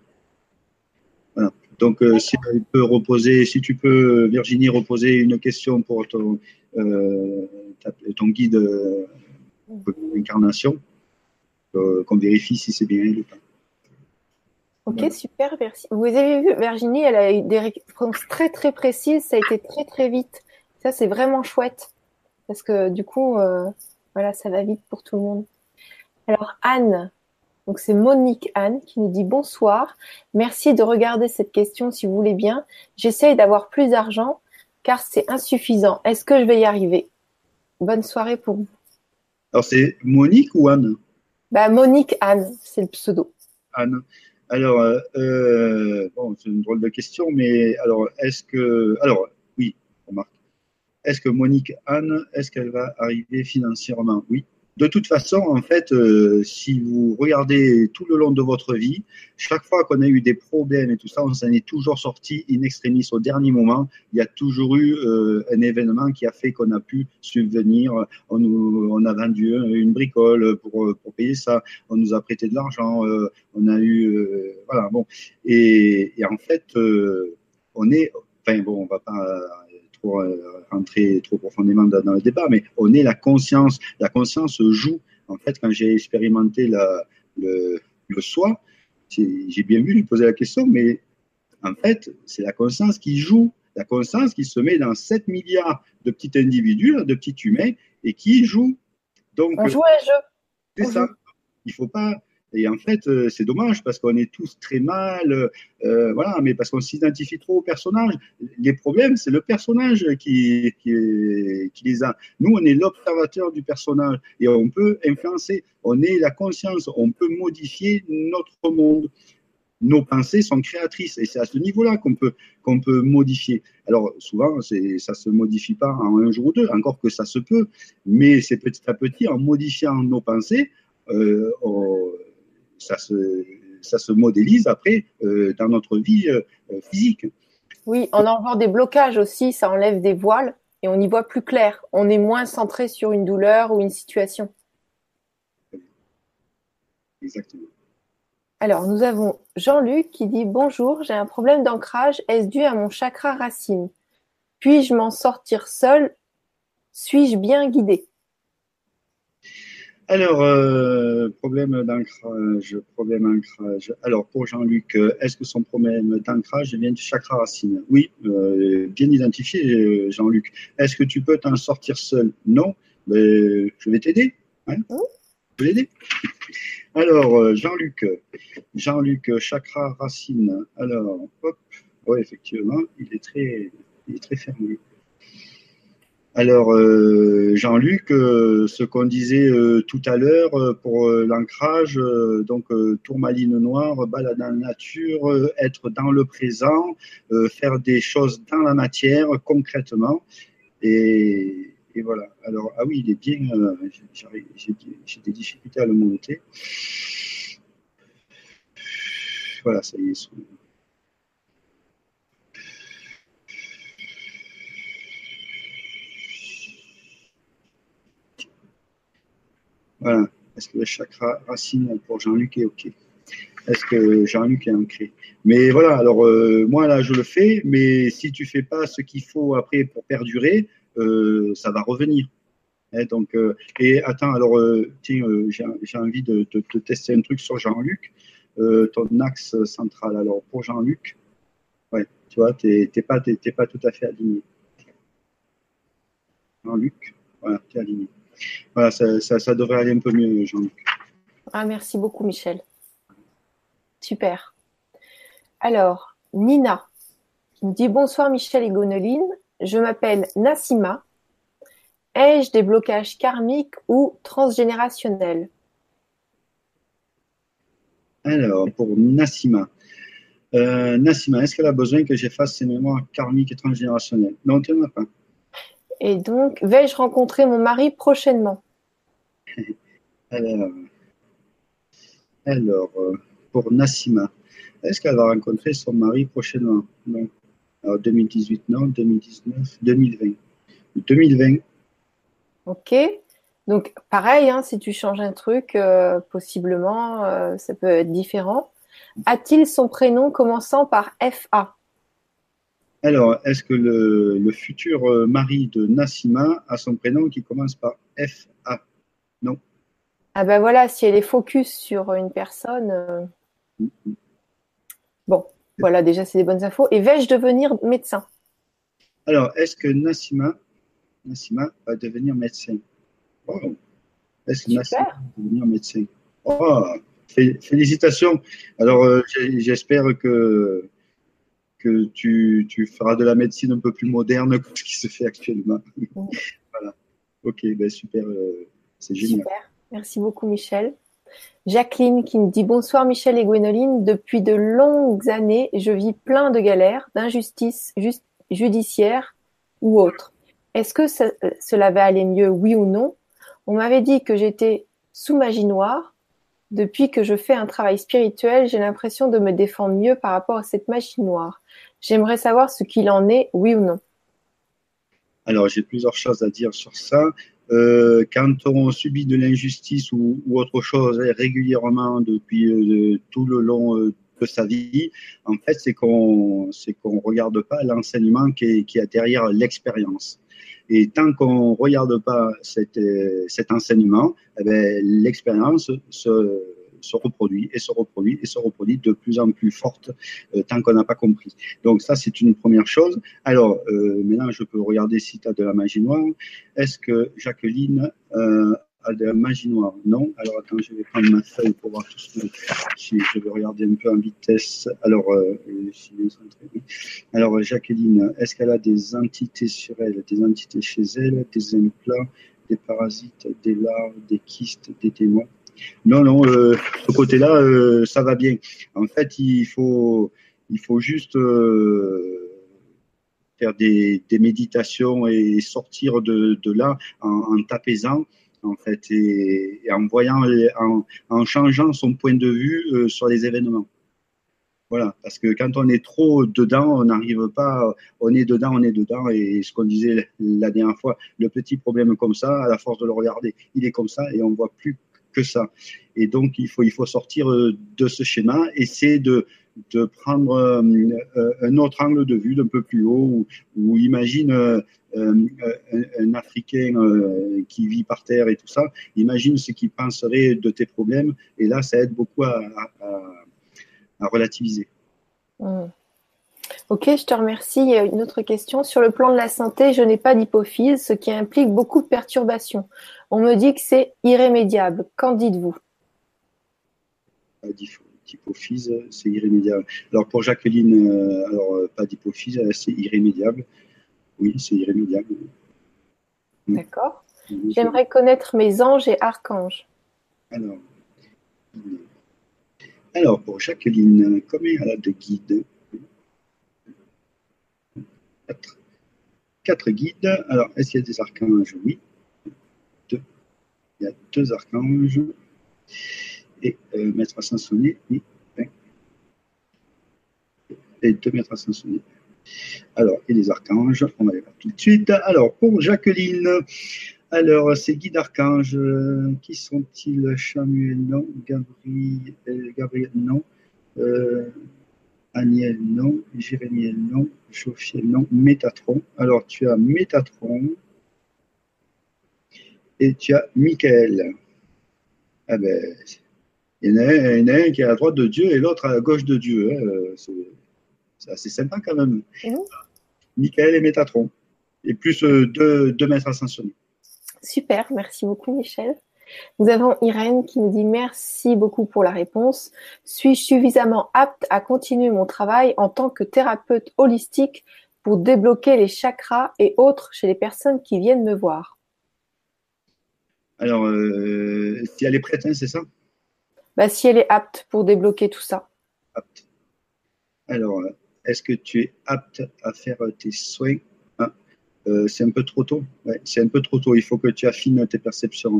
Speaker 2: Voilà. Donc, euh, si tu peux reposer, si tu peux, Virginie, reposer une question pour ton, euh, ton guide d'incarnation, qu'on vérifie si c'est bien ou pas.
Speaker 1: Ok, super, merci. Vous avez vu, Virginie, elle a eu des réponses très très précises, ça a été très très vite. Ça, c'est vraiment chouette. Parce que du coup, euh, voilà, ça va vite pour tout le monde. Alors, Anne, donc c'est Monique Anne qui nous dit bonsoir. Merci de regarder cette question si vous voulez bien. J'essaye d'avoir plus d'argent car c'est insuffisant. Est-ce que je vais y arriver? Bonne soirée pour vous.
Speaker 2: Alors, c'est Monique ou Anne?
Speaker 1: Bah, Monique Anne, c'est le pseudo.
Speaker 2: Anne. Alors, euh, euh, bon, c'est une drôle de question, mais alors, est-ce que, alors, oui, remarque, est-ce que Monique Anne, est-ce qu'elle va arriver financièrement? Oui, de toute façon, en fait, euh, si vous regardez tout le long de votre vie, chaque fois qu'on a eu des problèmes et tout ça, on s'en est toujours sorti in extremis au dernier moment. Il y a toujours eu euh, un événement qui a fait qu'on a pu subvenir. On, a vendu une bricole pour, pour, payer ça. On nous a prêté de l'argent. Euh, on a eu, voilà, bon. Et, et en fait, on est, enfin bon, on va pas pour euh, rentrer trop profondément dans, le débat, mais on est la conscience. La conscience joue. En fait, quand j'ai expérimenté la, le, le soi, j'ai bien vu lui poser la question, mais en fait, c'est la conscience qui joue. La conscience qui se met dans 7 milliards de petits individus, de petits humains, et qui joue.
Speaker 1: Donc, on joue un jeu.
Speaker 2: C'est ça. Il ne faut pas et en fait, euh, c'est dommage parce qu'on est tous très mal, euh, voilà, mais parce qu'on s'identifie trop au personnage. Les problèmes, c'est le personnage qui, qui, les a. Nous, on est l'observateur du personnage et on peut influencer. On est la conscience, on peut modifier notre monde. Nos pensées sont créatrices et c'est à ce niveau-là qu'on peut, qu'on peut modifier. Alors, souvent, ça se modifie pas en un jour ou deux, encore que ça se peut, mais c'est petit à petit, en modifiant nos pensées, euh, ça se, ça se modélise après euh, dans notre vie euh, physique.
Speaker 1: Oui, en enlevant des blocages aussi, ça enlève des voiles et on y voit plus clair. On est moins centré sur une douleur ou une situation.
Speaker 2: Exactement.
Speaker 1: Alors, nous avons Jean-Luc qui dit Bonjour, j'ai un problème d'ancrage. Est-ce dû à mon chakra racine? Puis-je m'en sortir seul? Suis-je bien guidé?
Speaker 2: Alors, euh, problème d'ancrage, problème d'ancrage. Alors, pour Jean-Luc, euh, est-ce que son problème d'ancrage vient du chakra racine? Oui, euh, bien identifié, Jean-Luc. Est-ce que tu peux t'en sortir seul? Non, mais je vais t'aider. Hein? Je vais l'aider. Alors, Jean-Luc, Jean-Luc, chakra racine. Alors, hop, oui, effectivement, il est très, il est très fermé. Alors, euh, Jean-Luc, euh, ce qu'on disait euh, tout à l'heure pour l'ancrage, donc tourmaline noire, balade dans la nature, être dans le présent, faire des choses dans la matière concrètement. Et, voilà. Alors, ah oui, il est bien, j'ai des difficultés à le monter. Voilà, ça y est. Voilà. Est-ce que le chakra racine pour Jean-Luc est OK? Est-ce que Jean-Luc est ancré? Mais voilà, alors euh, moi là je le fais, mais si tu fais pas ce qu'il faut après pour perdurer, euh, ça va revenir. Hein, donc, euh, et attends, alors tiens, j'ai envie de, te tester un truc sur Jean-Luc, ton axe central. Alors pour Jean-Luc, ouais, tu vois, tu n'es pas, pas tout à fait aligné. Jean-Luc, voilà, tu es aligné. Voilà, ça, devrait aller un peu mieux, Jean-Luc.
Speaker 1: Ah, merci beaucoup, Michel. Super. Alors, Nina qui me dit Bonsoir, Michel et Gonoline. Je m'appelle Nassima. Ai-je des blocages karmiques ou transgénérationnels?
Speaker 2: Alors, pour Nassima. Euh, Nassima, est-ce qu'elle a besoin que j'efface ses mémoires karmiques et transgénérationnelles? Non, tu n'en as pas.
Speaker 1: Et donc, vais-je rencontrer mon mari prochainement?
Speaker 2: Alors, euh, pour Nassima, est-ce qu'elle va rencontrer son mari prochainement? Non. Alors, 2018, non. 2019, 2020. 2020.
Speaker 1: Ok. Donc, pareil, hein, si tu changes un truc, euh, possiblement, euh, ça peut être différent. A-t-il son prénom commençant par FA
Speaker 2: alors, est-ce que le, futur euh, mari de Nassima a son prénom qui commence par F-A Non?
Speaker 1: Ah ben voilà, si elle est focus sur une personne. Euh, bon, voilà, déjà, c'est des bonnes infos. Et vais-je devenir médecin?
Speaker 2: Alors, est-ce que Nassima, Nassima va devenir médecin? Est-ce que Nassima va devenir médecin? Oh, Félicitations. Alors, euh, j'espère que que tu, tu, feras de la médecine un peu plus moderne que ce qui se fait actuellement. voilà. Ok, ben super, euh, c'est génial. Super,
Speaker 1: merci beaucoup Michel. Jacqueline qui me dit bonsoir Michel et Gwénoline. Depuis de longues années, je vis plein de galères, d'injustices judiciaires ou autres. Est-ce que cela va aller mieux, oui ou non? On m'avait dit que j'étais sous magie noire. Depuis que je fais un travail spirituel, j'ai l'impression de me défendre mieux par rapport à cette magie noire. J'aimerais savoir ce qu'il en est, oui ou non.
Speaker 2: Alors, j'ai plusieurs choses à dire sur ça. Euh, quand on subit de l'injustice ou, autre chose régulièrement depuis euh, tout le long euh, de sa vie, en fait, c'est qu'on qu'on regarde pas l'enseignement qui est derrière l'expérience. Et tant qu'on ne regarde pas cet, cet enseignement, eh ben, l'expérience se, se reproduit et se reproduit et se reproduit de plus en plus forte euh, tant qu'on n'a pas compris. Donc ça, c'est une première chose. Alors, euh, maintenant, je peux regarder si tu as de la magie noire. Est-ce que Jacqueline euh, a de la magie noire Non. Alors, attends, je vais prendre ma feuille pour voir tout ce que si je vais regarder un peu en vitesse. Alors, Alors, Jacqueline, est-ce qu'elle a des entités sur elle, des entités chez elle, des implants, des parasites, des larves, des kystes, des démons? Non, non, euh, ce côté-là, euh, ça va bien. En fait, il faut, il faut juste euh, faire des, méditations et sortir de, là en, t'apaisant, en fait, et, en voyant, en, changeant son point de vue sur les événements. Voilà, parce que quand on est trop dedans, on n'arrive pas, on est dedans, on est dedans, et ce qu'on disait la dernière fois, le petit problème comme ça, à la force de le regarder, il est comme ça, et on voit plus que ça. Et donc, il faut, il faut sortir euh, de ce schéma, essayer de, de prendre euh, euh, un autre angle de vue d'un peu plus haut, ou, imagine un, Africain qui vit par terre et tout ça, imagine ce qu'il penserait de tes problèmes, et là, ça aide beaucoup à, à, relativiser.
Speaker 1: Mmh. Ok, je te remercie. Il y a une autre question. Sur le plan de la santé, je n'ai pas d'hypophyse, ce qui implique beaucoup de perturbations. On me dit que c'est irrémédiable. Qu'en dites-vous?
Speaker 2: D'hypophyse, c'est irrémédiable. Alors pour Jacqueline, euh, alors euh, pas d'hypophyse, c'est irrémédiable. Oui, c'est irrémédiable.
Speaker 1: D'accord. J'aimerais connaître mes anges et archanges.
Speaker 2: Alors, alors pour Jacqueline, combien elle a de guides Quatre. Quatre guides. Alors, est-ce qu'il y a des archanges? Oui. Deux. Il y a deux archanges. Et euh, maître ascensionné, oui. Et deux maîtres ascensionnés. Alors, et les archanges, on va les voir tout de suite. Alors, pour Jacqueline, alors, ces guides archanges, euh, qui sont-ils? Samuel, non. Gabriel, euh, Gabriel non. Euh, Aniel, non. Jérémiel, non. Jophiel, non. Métatron. Alors, tu as Métatron. Et tu as Michael. Ah ben, il y, en a, un qui est à droite de Dieu et l'autre à gauche de Dieu. Hein. C'est assez sympa quand même. Michael et Métatron. Et plus deux, deux maîtres ascensionnés.
Speaker 1: Super, merci beaucoup Michel. Nous avons Irène qui nous dit merci beaucoup pour la réponse. Suis-je suffisamment apte à continuer mon travail en tant que thérapeute holistique pour débloquer les chakras et autres chez les personnes qui viennent me voir?
Speaker 2: Alors, euh, si elle est prête, hein, c'est ça?
Speaker 1: Bah, Si elle est apte pour débloquer tout ça.
Speaker 2: Apte. Alors, est-ce que tu es apte à faire tes soins euh, c'est un peu trop tôt. c'est un peu trop tôt. Il faut que tu affines tes perceptions.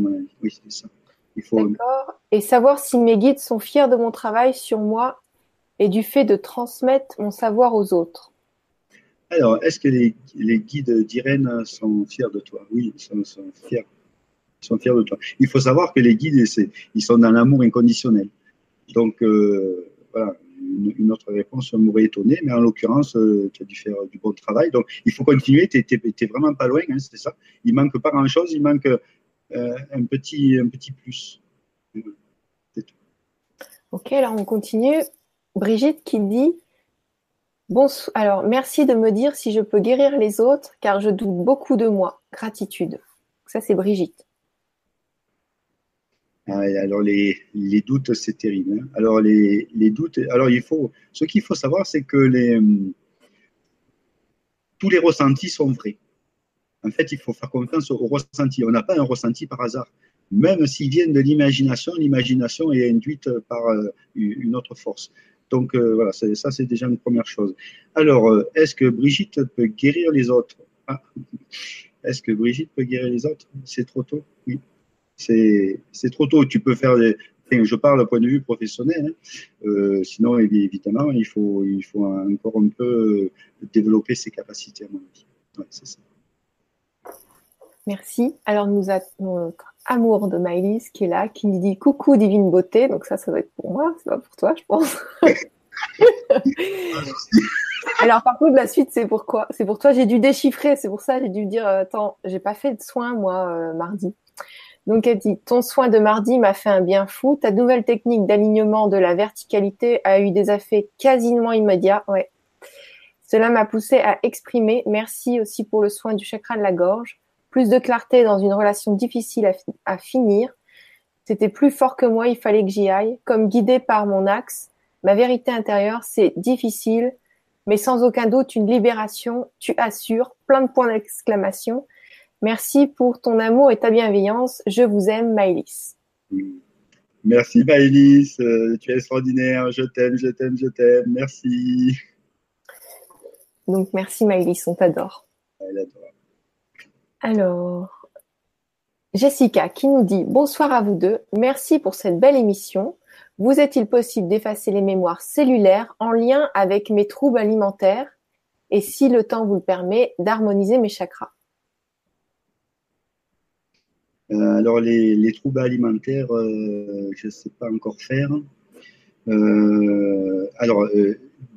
Speaker 2: Oui, c'est ça.
Speaker 1: Il faut... D'accord. Et savoir si mes guides sont fiers de mon travail sur moi et du fait de transmettre mon savoir aux autres.
Speaker 2: Alors, est-ce que les, guides d'Irène sont fiers de toi? Oui, ils sont, fiers. Ils sont fiers de toi. Il faut savoir que les guides, ils sont dans l'amour inconditionnel. Donc, euh, voilà, une, autre réponse m'aurait étonné, mais en l'occurrence, euh, tu as dû faire du bon travail. Donc, il faut continuer, tu n'es vraiment pas loin, hein, c'est ça. Il manque pas grand-chose, il manque euh, un, petit, un petit plus.
Speaker 1: Ok, alors on continue. Brigitte qui dit Bon, alors merci de me dire si je peux guérir les autres, car je doute beaucoup de moi. Gratitude. Ça, c'est Brigitte.
Speaker 2: Ah, alors les, doutes, c'est terrible. Hein. Alors les, doutes, alors il faut, ce qu'il faut savoir, c'est que les, tous les ressentis sont vrais. En fait, il faut faire confiance aux ressentis. On n'a pas un ressenti par hasard. Même s'ils viennent de l'imagination, l'imagination est induite par euh, une autre force. Donc euh, voilà, ça c'est déjà une première chose. Alors, euh, est-ce que Brigitte peut guérir les autres? Ah. Est-ce que Brigitte peut guérir les autres? C'est trop tôt? Oui c'est trop tôt. Tu peux faire des, je parle d'un point de vue professionnel. Hein. Euh, sinon, évidemment, il faut, il faut encore un peu développer ses capacités, à mon avis. c'est ça.
Speaker 1: Merci. Alors, nous avons notre amour de Maëlys qui est là, qui nous dit coucou divine beauté. Donc ça, ça doit être pour moi, c'est pas pour toi, je pense. Alors par contre, la suite, c'est pourquoi C'est pour toi, j'ai dû déchiffrer. C'est pour ça, j'ai dû dire, attends, j'ai pas fait de soins moi euh, mardi. Donc elle dit ton soin de mardi m'a fait un bien fou. Ta nouvelle technique d'alignement de la verticalité a eu des effets quasiment immédiats. Ouais. Cela m'a poussé à exprimer. Merci aussi pour le soin du chakra de la gorge. Plus de clarté dans une relation difficile à, à finir. C'était plus fort que moi, il fallait que j'y aille. Comme guidé par mon axe, ma vérité intérieure, c'est difficile, mais sans aucun doute une libération, tu assures, plein de points d'exclamation. Merci pour ton amour et ta bienveillance. Je vous aime, Maëlys.
Speaker 2: Merci, Maëlys. Euh, tu es extraordinaire. Je t'aime, je t'aime, je t'aime. Merci.
Speaker 1: Donc, merci, Maëlys. On t'adore.
Speaker 2: Elle adore.
Speaker 1: Alors, Jessica qui nous dit Bonsoir à vous deux. Merci pour cette belle émission. Vous est-il possible d'effacer les mémoires cellulaires en lien avec mes troubles alimentaires? Et si le temps vous le permet, d'harmoniser mes chakras
Speaker 2: alors les, troubles alimentaires, euh, je ne sais pas encore faire. Euh, alors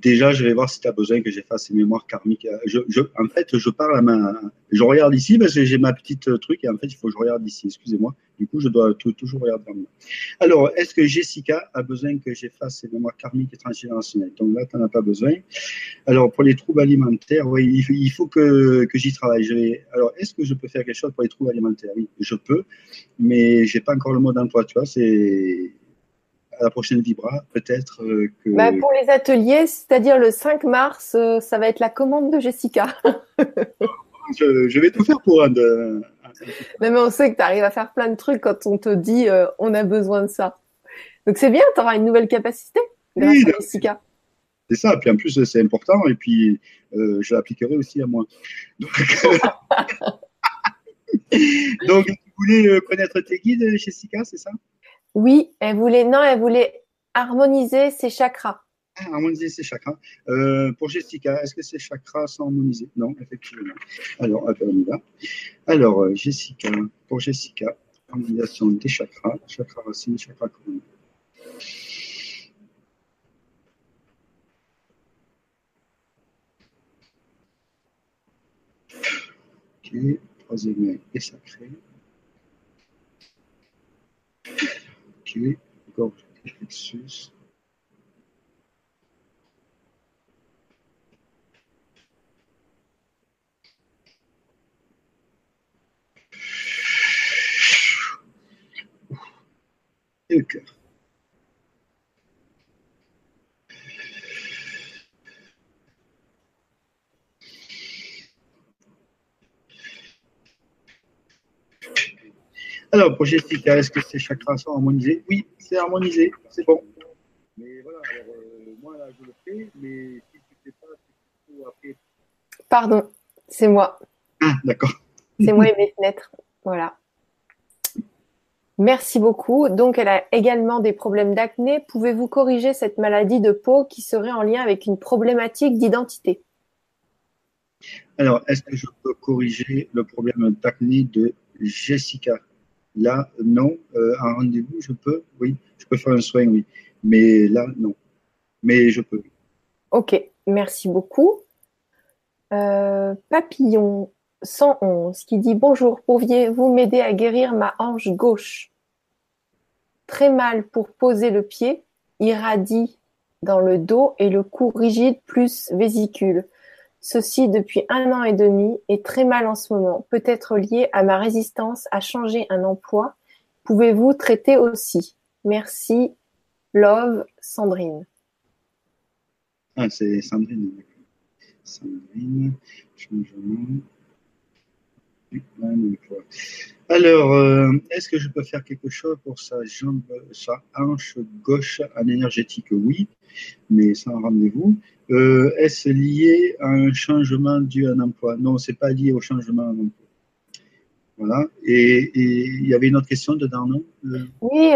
Speaker 2: déjà, je vais voir si tu as besoin que j'efface ces mémoires karmiques. Je, en fait, je parle à ma. Je regarde ici parce que j'ai ma petite truc et en fait, il faut que je regarde ici. Excusez-moi. Du coup, je dois toujours regarder moi. Alors, est-ce que Jessica a besoin que j'efface ces mémoires karmiques et transgénérationnelles? Donc là, tu n'en as pas besoin. Alors, pour les troubles alimentaires, oui, il faut que, que j'y travaille. Alors, est-ce que je peux faire quelque chose pour les troubles alimentaires? Oui, je peux, mais j'ai pas encore le mot d'emploi. Tu vois, c'est à la prochaine Vibra, peut-être euh, que.
Speaker 1: Bah pour les ateliers, c'est-à-dire le 5 mars, euh, ça va être la commande de Jessica.
Speaker 2: je, vais tout faire pour un de.
Speaker 1: mais on sait que tu arrives à faire plein de trucs quand on te dit on a besoin de ça. Donc c'est bien, tu auras une nouvelle capacité grâce à Jessica.
Speaker 2: C'est ça, puis en plus c'est important, et puis je l'appliquerai aussi à moi. Donc, Donc tu voulais connaître tes guides, Jessica, c'est ça?
Speaker 1: Oui, elle voulait, non, elle voulait harmoniser ses chakras.
Speaker 2: Harmoniser ses chakras. Euh, pour Jessica, est-ce que ses chakras sont harmonisés? Non, effectivement. Alors, on. Alors, euh, Jessica, pour Jessica, harmonisation des chakras, chakra racine, chakra couronne. Ok, troisième œil est sacré. Ok, gorge plexus. Et le cœur. Alors, pour Jessica, est-ce que ces chakras sont harmonisés Oui, c'est harmonisé, c'est bon. Mais voilà, alors, euh, moi, là, je le fais, mais si tu ne fais pas, c'est faut après.
Speaker 1: Pardon, c'est moi.
Speaker 2: Ah, d'accord.
Speaker 1: C'est moi et mes fenêtres. Voilà. Merci beaucoup. Donc, elle a également des problèmes d'acné. Pouvez-vous corriger cette maladie de peau qui serait en lien avec une problématique d'identité?
Speaker 2: Alors, est-ce que je peux corriger le problème d'acné de Jessica? Là, non. Euh, un rendez-vous, je peux, oui. Je peux faire un soin, oui. Mais là, non. Mais je peux.
Speaker 1: Ok, merci beaucoup. Euh, papillon 111 qui dit Bonjour, pourriez-vous m'aider à guérir ma hanche gauche? Très mal pour poser le pied, irradie dans le dos et le cou rigide plus vésicule. Ceci depuis un an et demi et très mal en ce moment, peut-être lié à ma résistance à changer un emploi. Pouvez-vous traiter aussi? Merci. Love, Sandrine.
Speaker 2: Ah, c'est Sandrine. Sandrine. Alors, euh, est-ce que je peux faire quelque chose pour sa jambe, sa hanche gauche en énergétique? Oui, mais sans rendez-vous. Euh, est-ce lié à un changement dû à un emploi? Non, c'est pas lié au changement d'emploi. Voilà. Et il y avait une autre question dedans, non?
Speaker 1: Euh, Oui,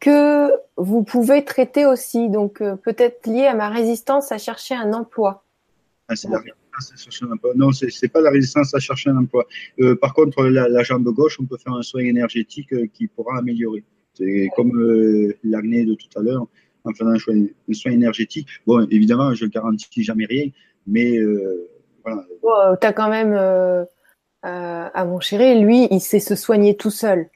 Speaker 1: que vous pouvez traiter aussi, donc peut-être lié à ma résistance à chercher un emploi.
Speaker 2: Ah, c'est résistance à chercher. Non, ce n'est pas la résistance à chercher un emploi. Euh, par contre, la, jambe gauche, on peut faire un soin énergétique euh, qui pourra améliorer. C'est comme euh, l'acné de tout à l'heure, en faisant un soin, énergétique. Bon, évidemment, je ne garantis jamais rien, mais voilà.
Speaker 1: tu as quand même, à mon chéri, lui, il sait se soigner tout seul.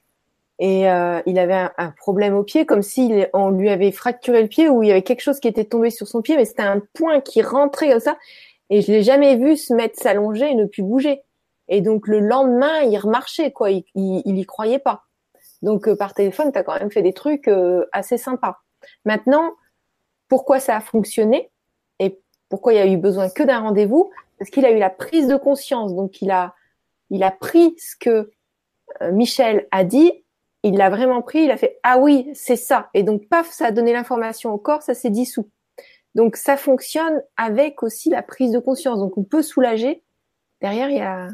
Speaker 1: Et il avait un, problème au pied, comme si on lui avait fracturé le pied ou il y avait quelque chose qui était tombé sur son pied, mais c'était un point qui rentrait comme ça. Et je l'ai jamais vu se mettre s'allonger et ne plus bouger. Et donc le lendemain, il remarchait quoi. Il, il, y croyait pas. Donc euh, par téléphone, tu as quand même fait des trucs euh, assez sympas. Maintenant, pourquoi ça a fonctionné et pourquoi il y a eu besoin que d'un rendez-vous? Parce qu'il a eu la prise de conscience. Donc il a il a pris ce que euh, Michel a dit. Il l'a vraiment pris. Il a fait ah oui c'est ça. Et donc paf, ça a donné l'information au corps. Ça s'est dissous. Donc ça fonctionne avec aussi la prise de conscience. Donc on peut soulager. Derrière, il y a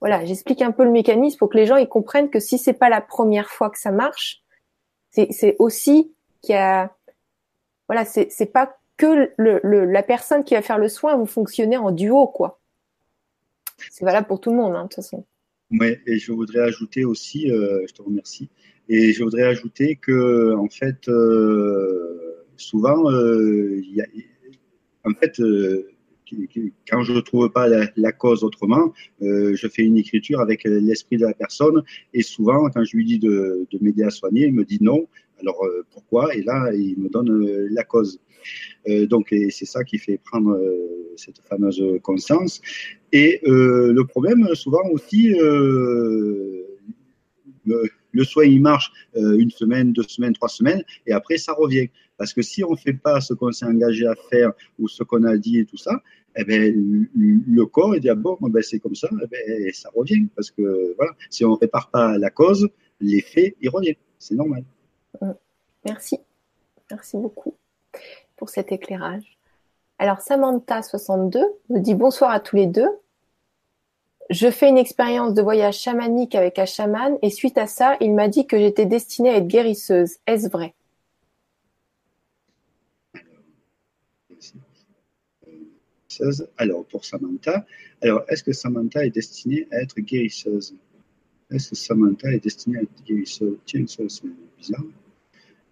Speaker 1: voilà, j'explique un peu le mécanisme pour que les gens ils comprennent que si c'est pas la première fois que ça marche, c'est aussi qu'il y a voilà, c'est pas que la personne qui va faire le soin, vous fonctionnez en duo quoi. C'est valable pour tout le monde hein, de toute façon.
Speaker 2: Oui, et je voudrais ajouter aussi, euh, je te remercie, et je voudrais ajouter que en fait. Euh, souvent, euh, en fait, euh, quand je ne trouve pas la, cause autrement, euh, je fais une écriture avec l'esprit de la personne. Et souvent, quand je lui dis de, de m'aider à soigner, il me dit non. Alors pourquoi? Et là, il me donne la cause. Donc, c'est ça qui fait prendre cette fameuse conscience. Et le problème, souvent aussi, le soin, il marche une semaine, deux semaines, trois semaines, et après, ça revient. Parce que si on ne fait pas ce qu'on s'est engagé à faire ou ce qu'on a dit et tout ça, eh ben, le corps il dit ah bon, c'est comme ça, eh ben, ça revient. Parce que voilà, si on ne répare pas la cause, l'effet, il revient. C'est normal.
Speaker 1: Merci. Merci beaucoup pour cet éclairage. Alors, Samantha62 nous dit bonsoir à tous les deux. Je fais une expérience de voyage chamanique avec un chaman et suite à ça, il m'a dit que j'étais destinée à être guérisseuse. Est-ce vrai?
Speaker 2: Alors, pour Samantha, alors est-ce que Samantha est destinée à être guérisseuse? Est-ce que Samantha est destinée à être guérisseuse? Tiens, ça c'est bizarre.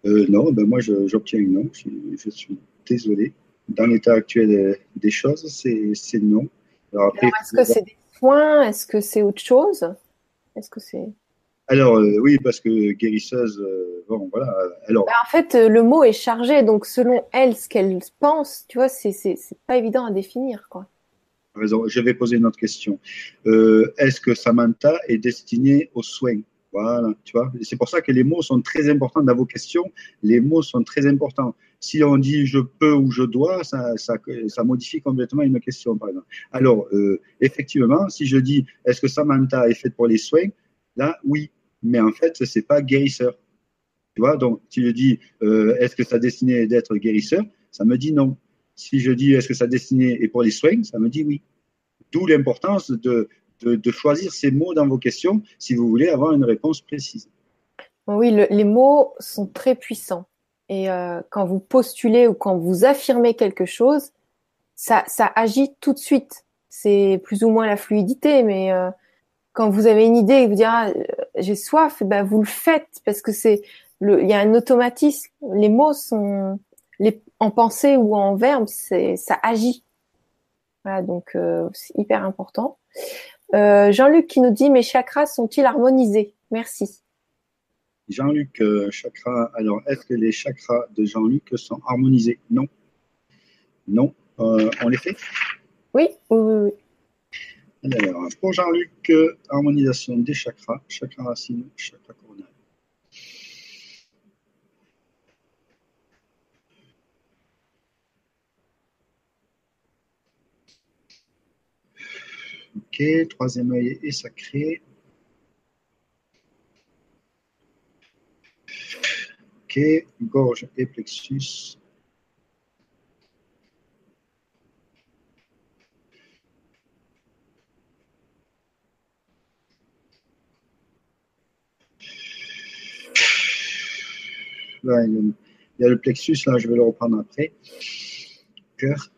Speaker 2: Euh, non, ben moi j'obtiens non. Je, suis désolé. Dans l'état actuel des choses, c'est non.
Speaker 1: Alors, est-ce que c'est des soins? Est-ce que c'est autre chose? Est-ce que c'est
Speaker 2: alors euh, oui, parce que guérisseuse, euh, bon voilà. Alors.
Speaker 1: Bah, en fait, le mot est chargé, donc selon elle, ce qu'elle pense, tu vois, c'est c'est pas évident à définir, quoi.
Speaker 2: Raison. Je vais poser une autre question. Est-ce que Samantha est destinée aux soins? Voilà, tu vois. C'est pour ça que les mots sont très importants dans vos questions. Les mots sont très importants. Si on dit je peux ou je dois, ça, ça, ça modifie complètement une question, par exemple. Alors, euh, effectivement, si je dis est-ce que Samantha est faite pour les soins, là, oui. Mais en fait, c'est pas guérisseur. Tu vois, donc, si je dis euh, est-ce que sa destinée est d'être guérisseur, ça me dit non. Si je dis est-ce que sa destinée est pour les soins, ça me dit oui. D'où l'importance de, de, choisir ces mots dans vos questions si vous voulez avoir une réponse précise.
Speaker 1: Oui, les mots sont très puissants. Et euh, quand vous postulez ou quand vous affirmez quelque chose, ça, ça agit tout de suite. C'est plus ou moins la fluidité, mais euh, quand vous avez une idée et vous dites ah, j'ai soif, ben vous le faites parce que c'est le, il y a un automatisme. Les mots sont les, en pensée ou en verbe, c'est ça agit. Voilà, donc euh, c'est hyper important. Euh, Jean-Luc qui nous dit Mes chakras sont-ils harmonisés? Merci.
Speaker 2: Jean-Luc, euh, chakra. Alors, est-ce que les chakras de Jean-Luc sont harmonisés? Non. Non. Euh, on les fait?
Speaker 1: Oui, oui,
Speaker 2: oui. Alors, pour Jean-Luc, harmonisation des chakras, chakra racine, chakra coronal. Ok, troisième œil est sacré. Ok, gorge et plexus. Il y a le plexus, là, je vais le reprendre après. Cœur.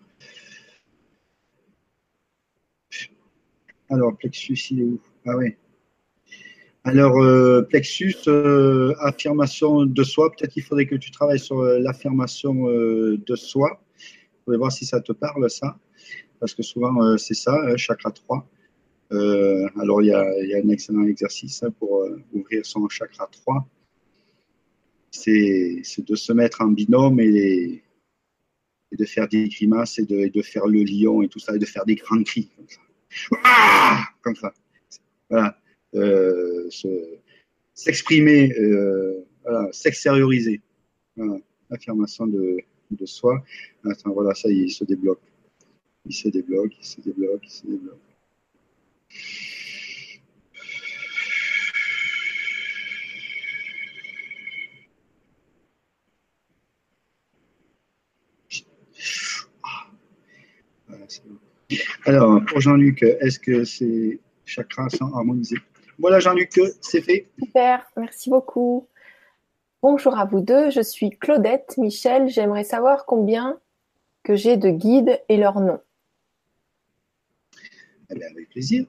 Speaker 2: Alors, plexus, il est où? Ah oui. Alors, euh, plexus, euh, affirmation de soi. Peut-être qu'il faudrait que tu travailles sur euh, l'affirmation de soi. Il faudrait voir si ça te parle, ça. Parce que souvent, c'est ça, hein, chakra 3. alors, il y, a, un excellent exercice hein, pour ouvrir son chakra 3. C'est de se mettre en binôme et, de faire des grimaces et de, faire le lion et tout ça, et de faire des grands cris. Comme ça. Ah comme ça. Voilà. Euh, s'exprimer, euh, s'extérioriser. Voilà. Affirmation de soi. Attends, voilà, ça il se débloque. Il se débloque, il se débloque, il se débloque. Ah. Voilà, c'est bon. Alors, pour Jean-Luc, est-ce que ces chakras sont harmonisés? Voilà, Jean-Luc, c'est fait.
Speaker 1: Super, merci beaucoup. Bonjour à vous deux, je suis Claudette Michel. J'aimerais savoir combien que j'ai de guides et leur nom.
Speaker 2: Eh avec plaisir.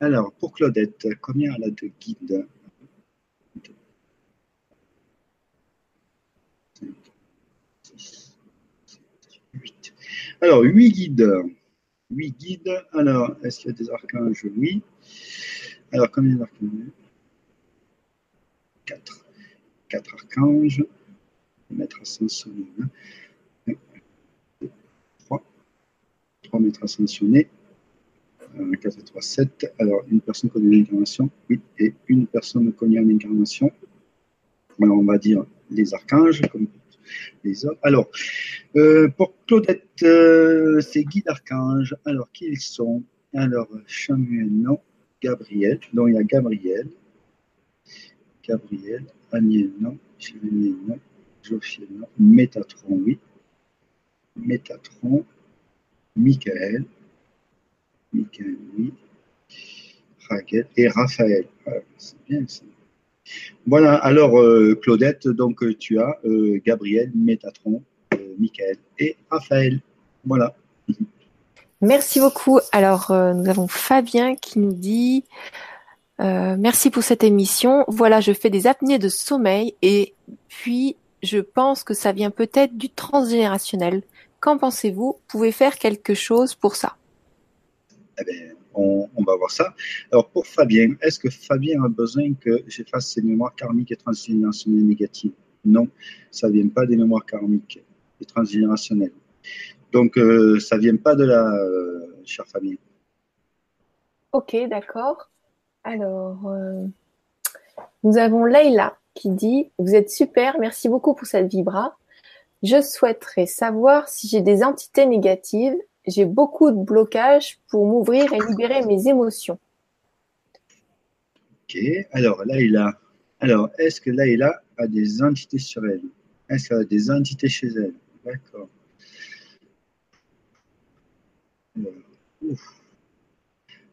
Speaker 2: Alors, pour Claudette, combien elle a de guides? Alors, huit guides. 8 guides. Alors, est-ce qu'il y a des archanges? Oui. Alors, combien d'archanges? 4. 4 archanges. Maître ascensionné. 3. 3 maîtres ascensionnés. 4 3, 7. Alors, une personne connue l'incarnation. Oui, et une personne connue en incarnation? Alors, on va dire les archanges, comme Alors, euh, pour Claudette, euh, c'est Guy d'Archange. Alors, qui ils sont? Alors, Samuel, non. Gabriel, donc il y a Gabriel. Gabriel, Aniel, non. Chevalier, non. Non. Métatron, oui. Métatron. Michael. Michael, oui. Raquel et Raphaël. C'est bien. Voilà, alors euh, Claudette, donc euh, tu as euh, Gabriel, Métatron, Michael et Raphaël. Voilà.
Speaker 1: Merci beaucoup. Alors, nous avons Fabien qui nous dit Merci pour cette émission. Voilà, je fais des apnées de sommeil et puis je pense que ça vient peut-être du transgénérationnel. Qu'en pensez-vous? Pouvez faire quelque chose pour ça?
Speaker 2: Eh bien, on, va voir ça. Alors pour Fabien, est-ce que Fabien a besoin que j'efface ses mémoires karmiques et transgénérationnelles négatives? Non, ça ne vient pas des mémoires karmiques et transgénérationnelles. Donc euh, ça ne vient pas de la euh, chère Fabien.
Speaker 1: Ok, d'accord. Alors, euh, nous avons Leïla qui dit Vous êtes super, merci beaucoup pour cette vibra. Je souhaiterais savoir si j'ai des entités négatives j'ai beaucoup de blocages pour m'ouvrir et libérer mes émotions.
Speaker 2: Ok, alors là, il a. Alors, est-ce que il a, des entités sur elle? Est-ce qu'elle a des entités chez elle? D'accord.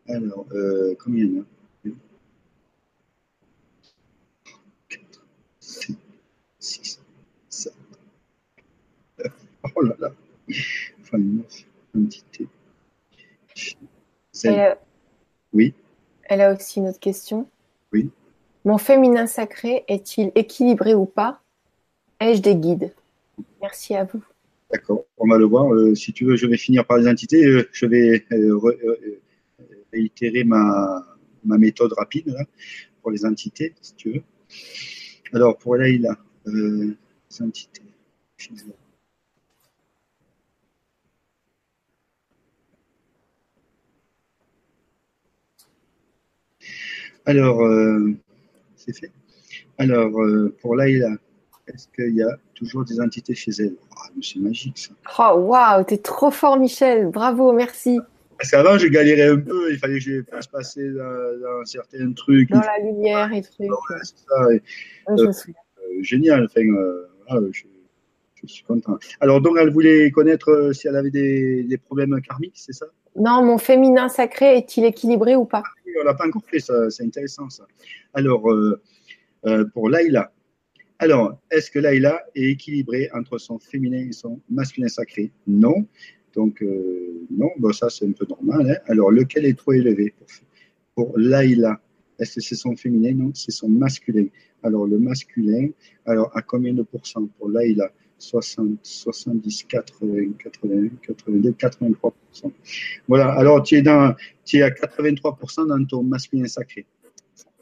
Speaker 2: Alors, euh, combien il y en a? 4, 5, 6, 7, 9. Oh là là. Enfin, 9
Speaker 1: Elle
Speaker 2: Oui.
Speaker 1: Elle a aussi une autre question.
Speaker 2: Oui.
Speaker 1: Mon féminin sacré est-il équilibré ou pas? Ai-je des guides? Merci à vous.
Speaker 2: D'accord, on va le voir. Euh, si tu veux, je vais finir par les entités. Euh, je vais euh, réitérer ma, ma, méthode rapide pour les entités, si tu veux. Alors, pour Laïla, les entités. Alors, euh, c'est fait. Alors, euh, pour Laïla, est-ce qu'il y a toujours des entités chez elle? Ah, C'est magique ça.
Speaker 1: Oh, waouh, t'es trop fort, Michel. Bravo, merci.
Speaker 2: Parce qu'avant, je galérais un peu. Il fallait que je fasse passer dans, certains trucs.
Speaker 1: Dans la lumière et trucs.
Speaker 2: c'est ça. Euh, génial. Enfin, je, suis content. Alors, donc, elle voulait connaître si elle avait des, des problèmes karmiques, c'est ça?
Speaker 1: Non, mon féminin sacré est-il équilibré ou pas?
Speaker 2: On l'a pas encore fait, c'est intéressant ça. Alors, euh, euh, pour Laïla, alors, est-ce que Laïla est équilibrée entre son féminin et son masculin sacré? Non. Donc, euh, non, bon, ça c'est un peu normal. Hein. Alors, lequel est trop élevé pour, pour Laïla? Est-ce que c'est son féminin? Non, c'est son masculin. Alors, le masculin, alors à combien de pourcents pour Laïla? 60, 70, 80, 81, 82, 83%. Voilà, alors tu es, tu es à 83% dans ton masculin sacré.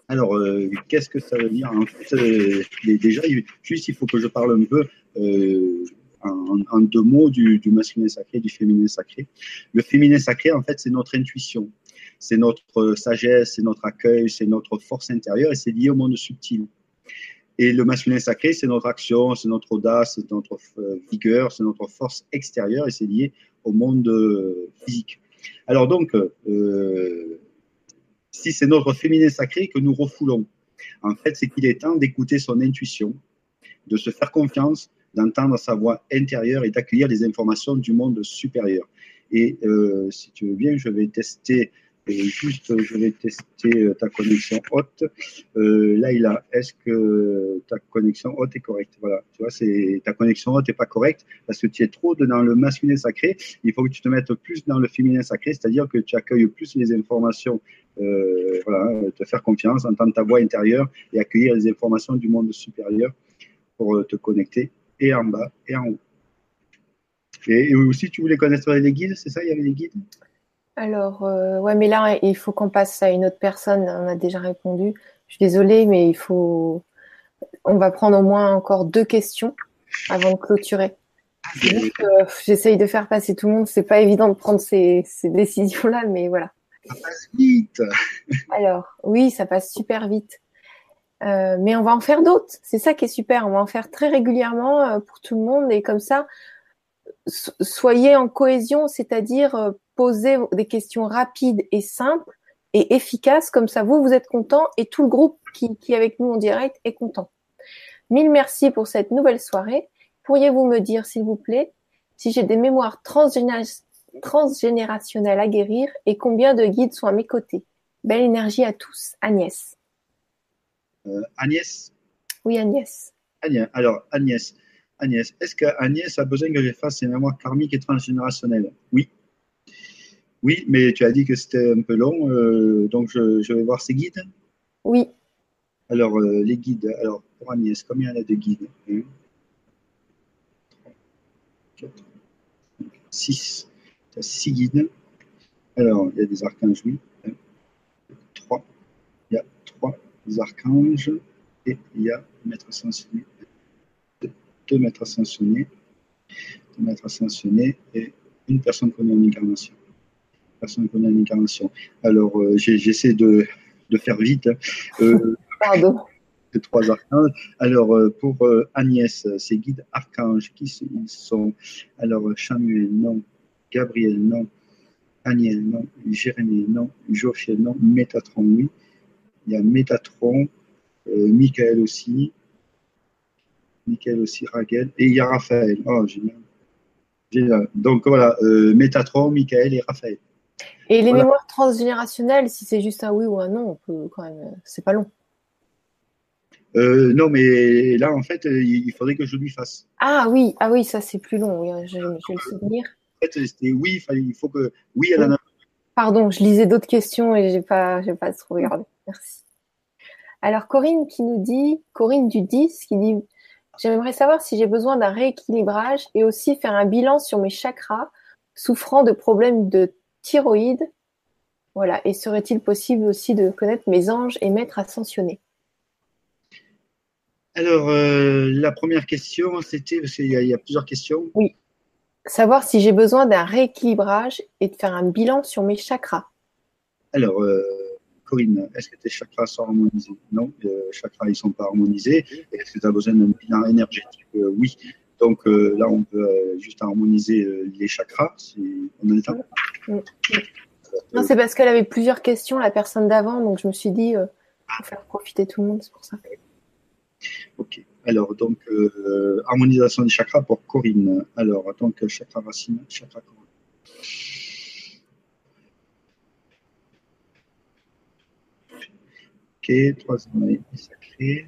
Speaker 2: Alors, euh, qu'est-ce que ça veut dire? En fait, euh, déjà, juste il faut que je parle un peu euh, en, deux mots du, du masculin sacré, du féminin sacré. Le féminin sacré, en fait, c'est notre intuition, c'est notre sagesse, c'est notre accueil, c'est notre force intérieure et c'est lié au monde subtil. Et le masculin sacré, c'est notre action, c'est notre audace, c'est notre euh, vigueur, c'est notre force extérieure et c'est lié au monde euh, physique. Alors donc, euh, si c'est notre féminin sacré que nous refoulons, en fait, c'est qu'il est temps d'écouter son intuition, de se faire confiance, d'entendre sa voix intérieure et d'accueillir les informations du monde supérieur. Et si tu veux bien, je vais tester juste, je vais tester euh, ta connexion haute. Euh, Laïla, est-ce que ta connexion haute est correcte? Voilà, tu vois, c'est ta connexion haute n'est pas correcte parce que tu es trop dans le masculin sacré. Il faut que tu te mettes plus dans le féminin sacré, c'est-à-dire que tu accueilles plus les informations. Euh, voilà, te faire confiance, entendre ta voix intérieure et accueillir les informations du monde supérieur pour euh, te connecter et en bas et en haut. Et, et aussi, tu voulais connaître les guides, c'est ça? Il y avait des guides?
Speaker 1: Alors, euh, ouais, mais là, il faut qu'on passe à une autre personne. On a déjà répondu. Je suis désolée, mais il faut. On va prendre au moins encore deux questions avant de clôturer. J'essaye de faire passer tout le monde. C'est pas évident de prendre ces, décisions-là, mais voilà.
Speaker 2: Ça passe vite.
Speaker 1: Alors, oui, ça passe super vite. Euh, mais on va en faire d'autres. C'est ça qui est super. On va en faire très régulièrement euh, pour tout le monde. Et comme ça, soyez en cohésion, c'est-à-dire euh, poser des questions rapides et simples et efficaces. Comme ça, vous, vous êtes content et tout le groupe qui, qui est avec nous en direct est content. Mille merci pour cette nouvelle soirée. Pourriez-vous me dire, s'il vous plaît, si j'ai des mémoires transgénérationnelles à guérir et combien de guides sont à mes côtés? Belle énergie à tous. Agnès.
Speaker 2: Euh, Agnès?
Speaker 1: Oui, Agnès.
Speaker 2: Agnès. Alors, Agnès. Agnès, est-ce qu'Agnès a besoin que je fasse ses mémoires karmiques et transgénérationnelles? Oui. Oui, mais tu as dit que c'était un peu long, euh, donc je, vais voir ses guides.
Speaker 1: Oui.
Speaker 2: Alors, euh, les guides. Alors, pour Agnès, combien elle a de guides? 1, 3, 4, 6. Tu as 6 guides. Alors, il y a des archanges, oui. 1, 3. Il y a 3 archanges et il y a maître ascensionné, deux maîtres ascensionnés, deux maîtres ascensionnés et une personne a en incarnation. Personne qu'on a en incarnation. Alors, euh, j'essaie de, de, faire vite.
Speaker 1: Euh, Pardon.
Speaker 2: trois archanges. Alors, euh, pour Agnès, ses guides archanges, qui sont Alors, Samuel, non. Gabriel, non. Aniel, non. Jérémie, non. Jophiel, non. Métatron, oui il y a Métatron, euh, Michael aussi, Michael aussi, Raquel, et il y a Raphaël. Oh, génial. Donc voilà, euh, Métatron, Michael et Raphaël.
Speaker 1: Et les mémoires transgénérationnelles, si c'est juste un oui ou un non, on peut quand même. C'est pas long.
Speaker 2: Euh, non, mais là, en fait, il faudrait que je lui fasse.
Speaker 1: Ah oui, ah oui, ça c'est plus long. Oui, je, vais le souvenir.
Speaker 2: En fait, c'était oui, il faut que oui, elle en a.
Speaker 1: Pardon, je lisais d'autres questions et j'ai pas, j'ai pas trop regardé. Merci. Alors Corinne qui nous dit, Corinne du 10 qui dit, j'aimerais savoir si j'ai besoin d'un rééquilibrage et aussi faire un bilan sur mes chakras souffrant de problèmes de thyroïde. Voilà. Et serait-il possible aussi de connaître mes anges et maîtres ascensionnés?
Speaker 2: Alors, euh, la première question, c'était, parce qu'il y, a plusieurs questions.
Speaker 1: Oui. Savoir si j'ai besoin d'un rééquilibrage et de faire un bilan sur mes chakras.
Speaker 2: Alors, euh, Corinne, est-ce que tes chakras sont harmonisés? Non, les chakras ils sont pas harmonisés. Est-ce que tu as besoin d'un bilan énergétique? Euh, Oui. Donc euh, là, on peut euh, juste harmoniser les chakras. Si on.
Speaker 1: Non, c'est parce qu'elle avait plusieurs questions, la personne d'avant, donc je me suis dit, pour faire profiter tout le monde, c'est pour ça.
Speaker 2: Ok. Alors, donc, harmonisation des chakras pour Corinne. Alors, donc, chakra racine, chakra Corinne. troisième année sacrée.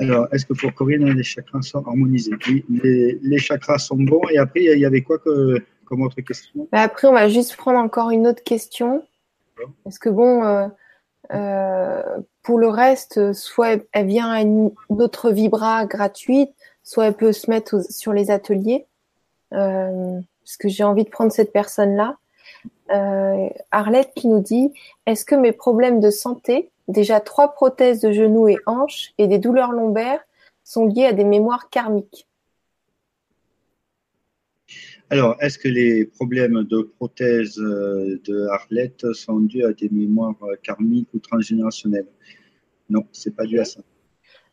Speaker 2: Alors, est-ce que pour Corinne, les chakras sont harmonisés? Oui, les, chakras sont bons. Et après, il y avait quoi comme autre question?
Speaker 1: Bah, Après, on va juste prendre encore une autre question. Parce que bon, euh, euh, pour le reste, soit elle vient à une autre vibra gratuite, soit elle peut se mettre sur les ateliers. Euh, parce que j'ai envie de prendre cette personne-là. Arlette qui nous dit, est-ce que mes problèmes de santé Déjà trois prothèses de genoux et hanches et des douleurs lombaires sont liées à des mémoires karmiques?
Speaker 2: Alors, est-ce que les problèmes de prothèses euh, de Arlette sont dus à des mémoires karmiques ou transgénérationnelles? Non, c'est pas dû à ça.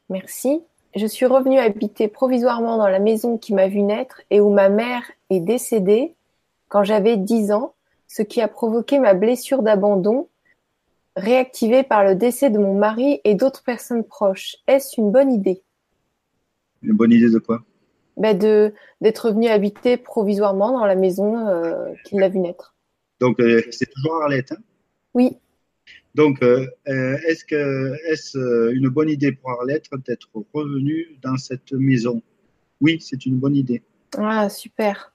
Speaker 1: Merci. Je suis revenue habiter provisoirement dans la maison qui m'a vu naître et où ma mère est décédée quand j'avais 10 ans, ce qui a provoqué ma blessure d'abandon réactivé par le décès de mon mari et d'autres personnes proches. Est-ce une bonne idée?
Speaker 2: Une bonne idée de quoi?
Speaker 1: Ben de D'être venu habiter provisoirement dans la maison euh, qu'il a vu naître.
Speaker 2: Donc, euh, c'est toujours Arlette hein?
Speaker 1: Oui.
Speaker 2: Donc, euh, est-ce que est-ce une bonne idée pour Arlette d'être revenue dans cette maison? Oui, c'est une bonne idée.
Speaker 1: Ah, super.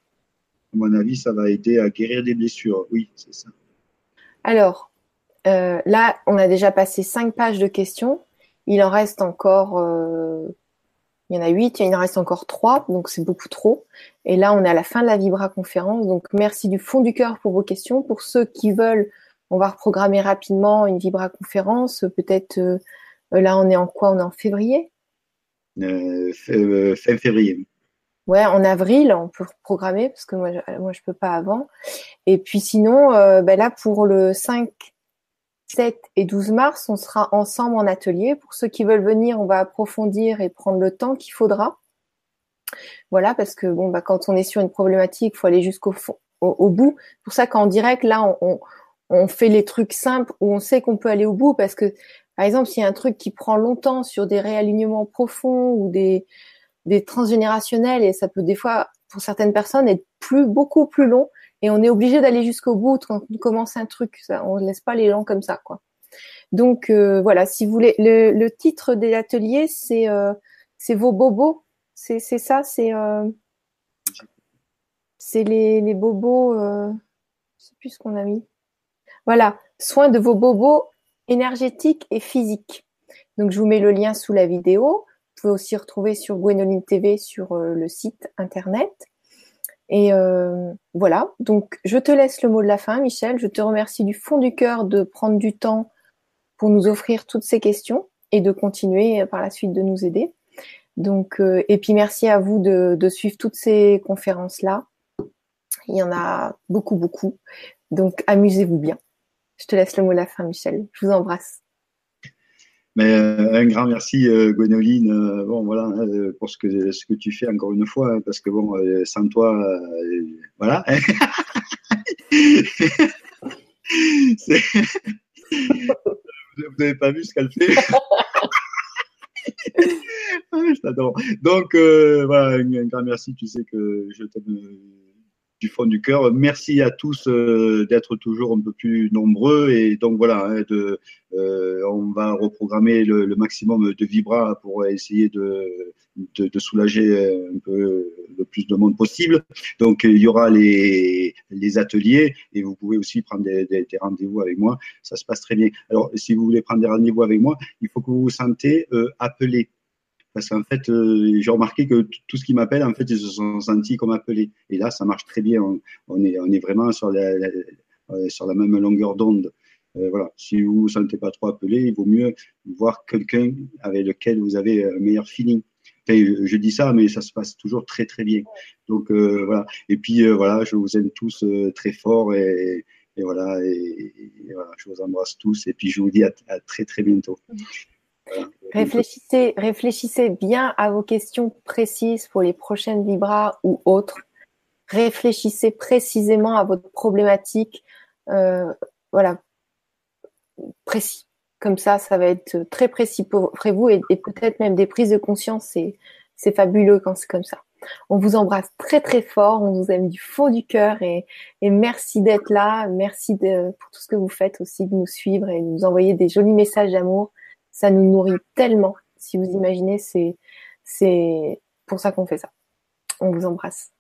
Speaker 2: À mon avis, ça va aider à guérir des blessures. Oui, c'est ça.
Speaker 1: Alors, euh, là, on a déjà passé cinq pages de questions. Il en reste encore, euh, il y en a huit, il en reste encore trois, donc c'est beaucoup trop. Et là, on est à la fin de la Vibra conférence. Donc, merci du fond du cœur pour vos questions. Pour ceux qui veulent, on va reprogrammer rapidement une Vibra conférence. Peut-être, euh, là, on est en quoi? On est en février?
Speaker 2: Fin février.
Speaker 1: Ouais, en avril, on peut programmer parce que moi, je, moi, je peux pas avant. Et puis sinon, euh, ben là, pour le 5, 7 et 12 mars, on sera ensemble en atelier. Pour ceux qui veulent venir, on va approfondir et prendre le temps qu'il faudra. Voilà, parce que bon, bah, quand on est sur une problématique, il faut aller jusqu'au fond, au, bout. Pour ça qu'en direct, là, on, on, fait les trucs simples où on sait qu'on peut aller au bout, parce que par exemple, s'il y a un truc qui prend longtemps sur des réalignements profonds ou des des transgénérationnels et ça peut des fois, pour certaines personnes, être plus beaucoup plus long et on est obligé d'aller jusqu'au bout quand on commence un truc. Ça, on ne laisse pas les gens comme ça, quoi. Donc euh, voilà, si vous voulez, le, titre de l'atelier, c'est euh, c'est vos bobos, c'est c'est ça, c'est euh, c'est les, les bobos, euh, je sais plus ce qu'on a mis. Voilà, soin de vos bobos énergétiques et physiques. Donc je vous mets le lien sous la vidéo aussi retrouver sur Gwenoline TV sur euh, le site internet. Et euh, voilà, donc je te laisse le mot de la fin, Michel. Je te remercie du fond du cœur de prendre du temps pour nous offrir toutes ces questions et de continuer par la suite de nous aider. Donc, euh, et puis merci à vous de, de suivre toutes ces conférences-là. Il y en a beaucoup, beaucoup. Donc, amusez-vous bien. Je te laisse le mot de la fin, Michel. Je vous embrasse.
Speaker 2: Mais euh, un grand merci, euh, Gwénoline, euh, bon, voilà, hein, pour ce que, ce que tu fais encore une fois, hein, parce que bon, sans toi, voilà. Vous n'avez pas vu ce qu'elle fait ah, Je t'adore. Donc, voilà, un, grand merci. Tu sais que je t'aime du fond du cœur. Merci à tous euh, d'être toujours un peu plus nombreux et donc voilà, hein, de, euh, on va reprogrammer le, maximum de vibra pour essayer de, de, soulager un peu le plus de monde possible. Donc il y aura les, ateliers et vous pouvez aussi prendre des, rendez-vous avec moi. Ça se passe très bien. Alors si vous voulez prendre des rendez-vous avec moi, il faut que vous vous sentez euh, appelé parce qu'en fait, euh, j'ai remarqué que tout ce qui m'appelle, en fait, ils se sont sentis comme appelés. Et là, ça marche très bien. On, est, vraiment sur la, euh, sur la même longueur d'onde. Euh, voilà. Si vous vous sentez pas trop appelé, il vaut mieux voir quelqu'un avec lequel vous avez un meilleur feeling. je dis ça, mais ça se passe toujours très très bien. Donc voilà. Et puis voilà, je vous aime tous très fort et, voilà, et, voilà. Je vous embrasse tous et puis je vous dis à très très bientôt.
Speaker 1: Réfléchissez, réfléchissez bien à vos questions précises pour les prochaines vibras ou autres. Réfléchissez précisément à votre problématique. Euh, voilà, précis. Comme ça, ça va être très précis pour vous et, peut-être même des prises de conscience. C'est, fabuleux quand c'est comme ça. On vous embrasse très très fort, on vous aime du fond du cœur et, merci d'être là, merci pour tout ce que vous faites aussi, de nous suivre et de nous envoyer des jolis messages d'amour ça nous nourrit tellement. Si vous imaginez, c'est, pour ça qu'on fait ça. On vous embrasse.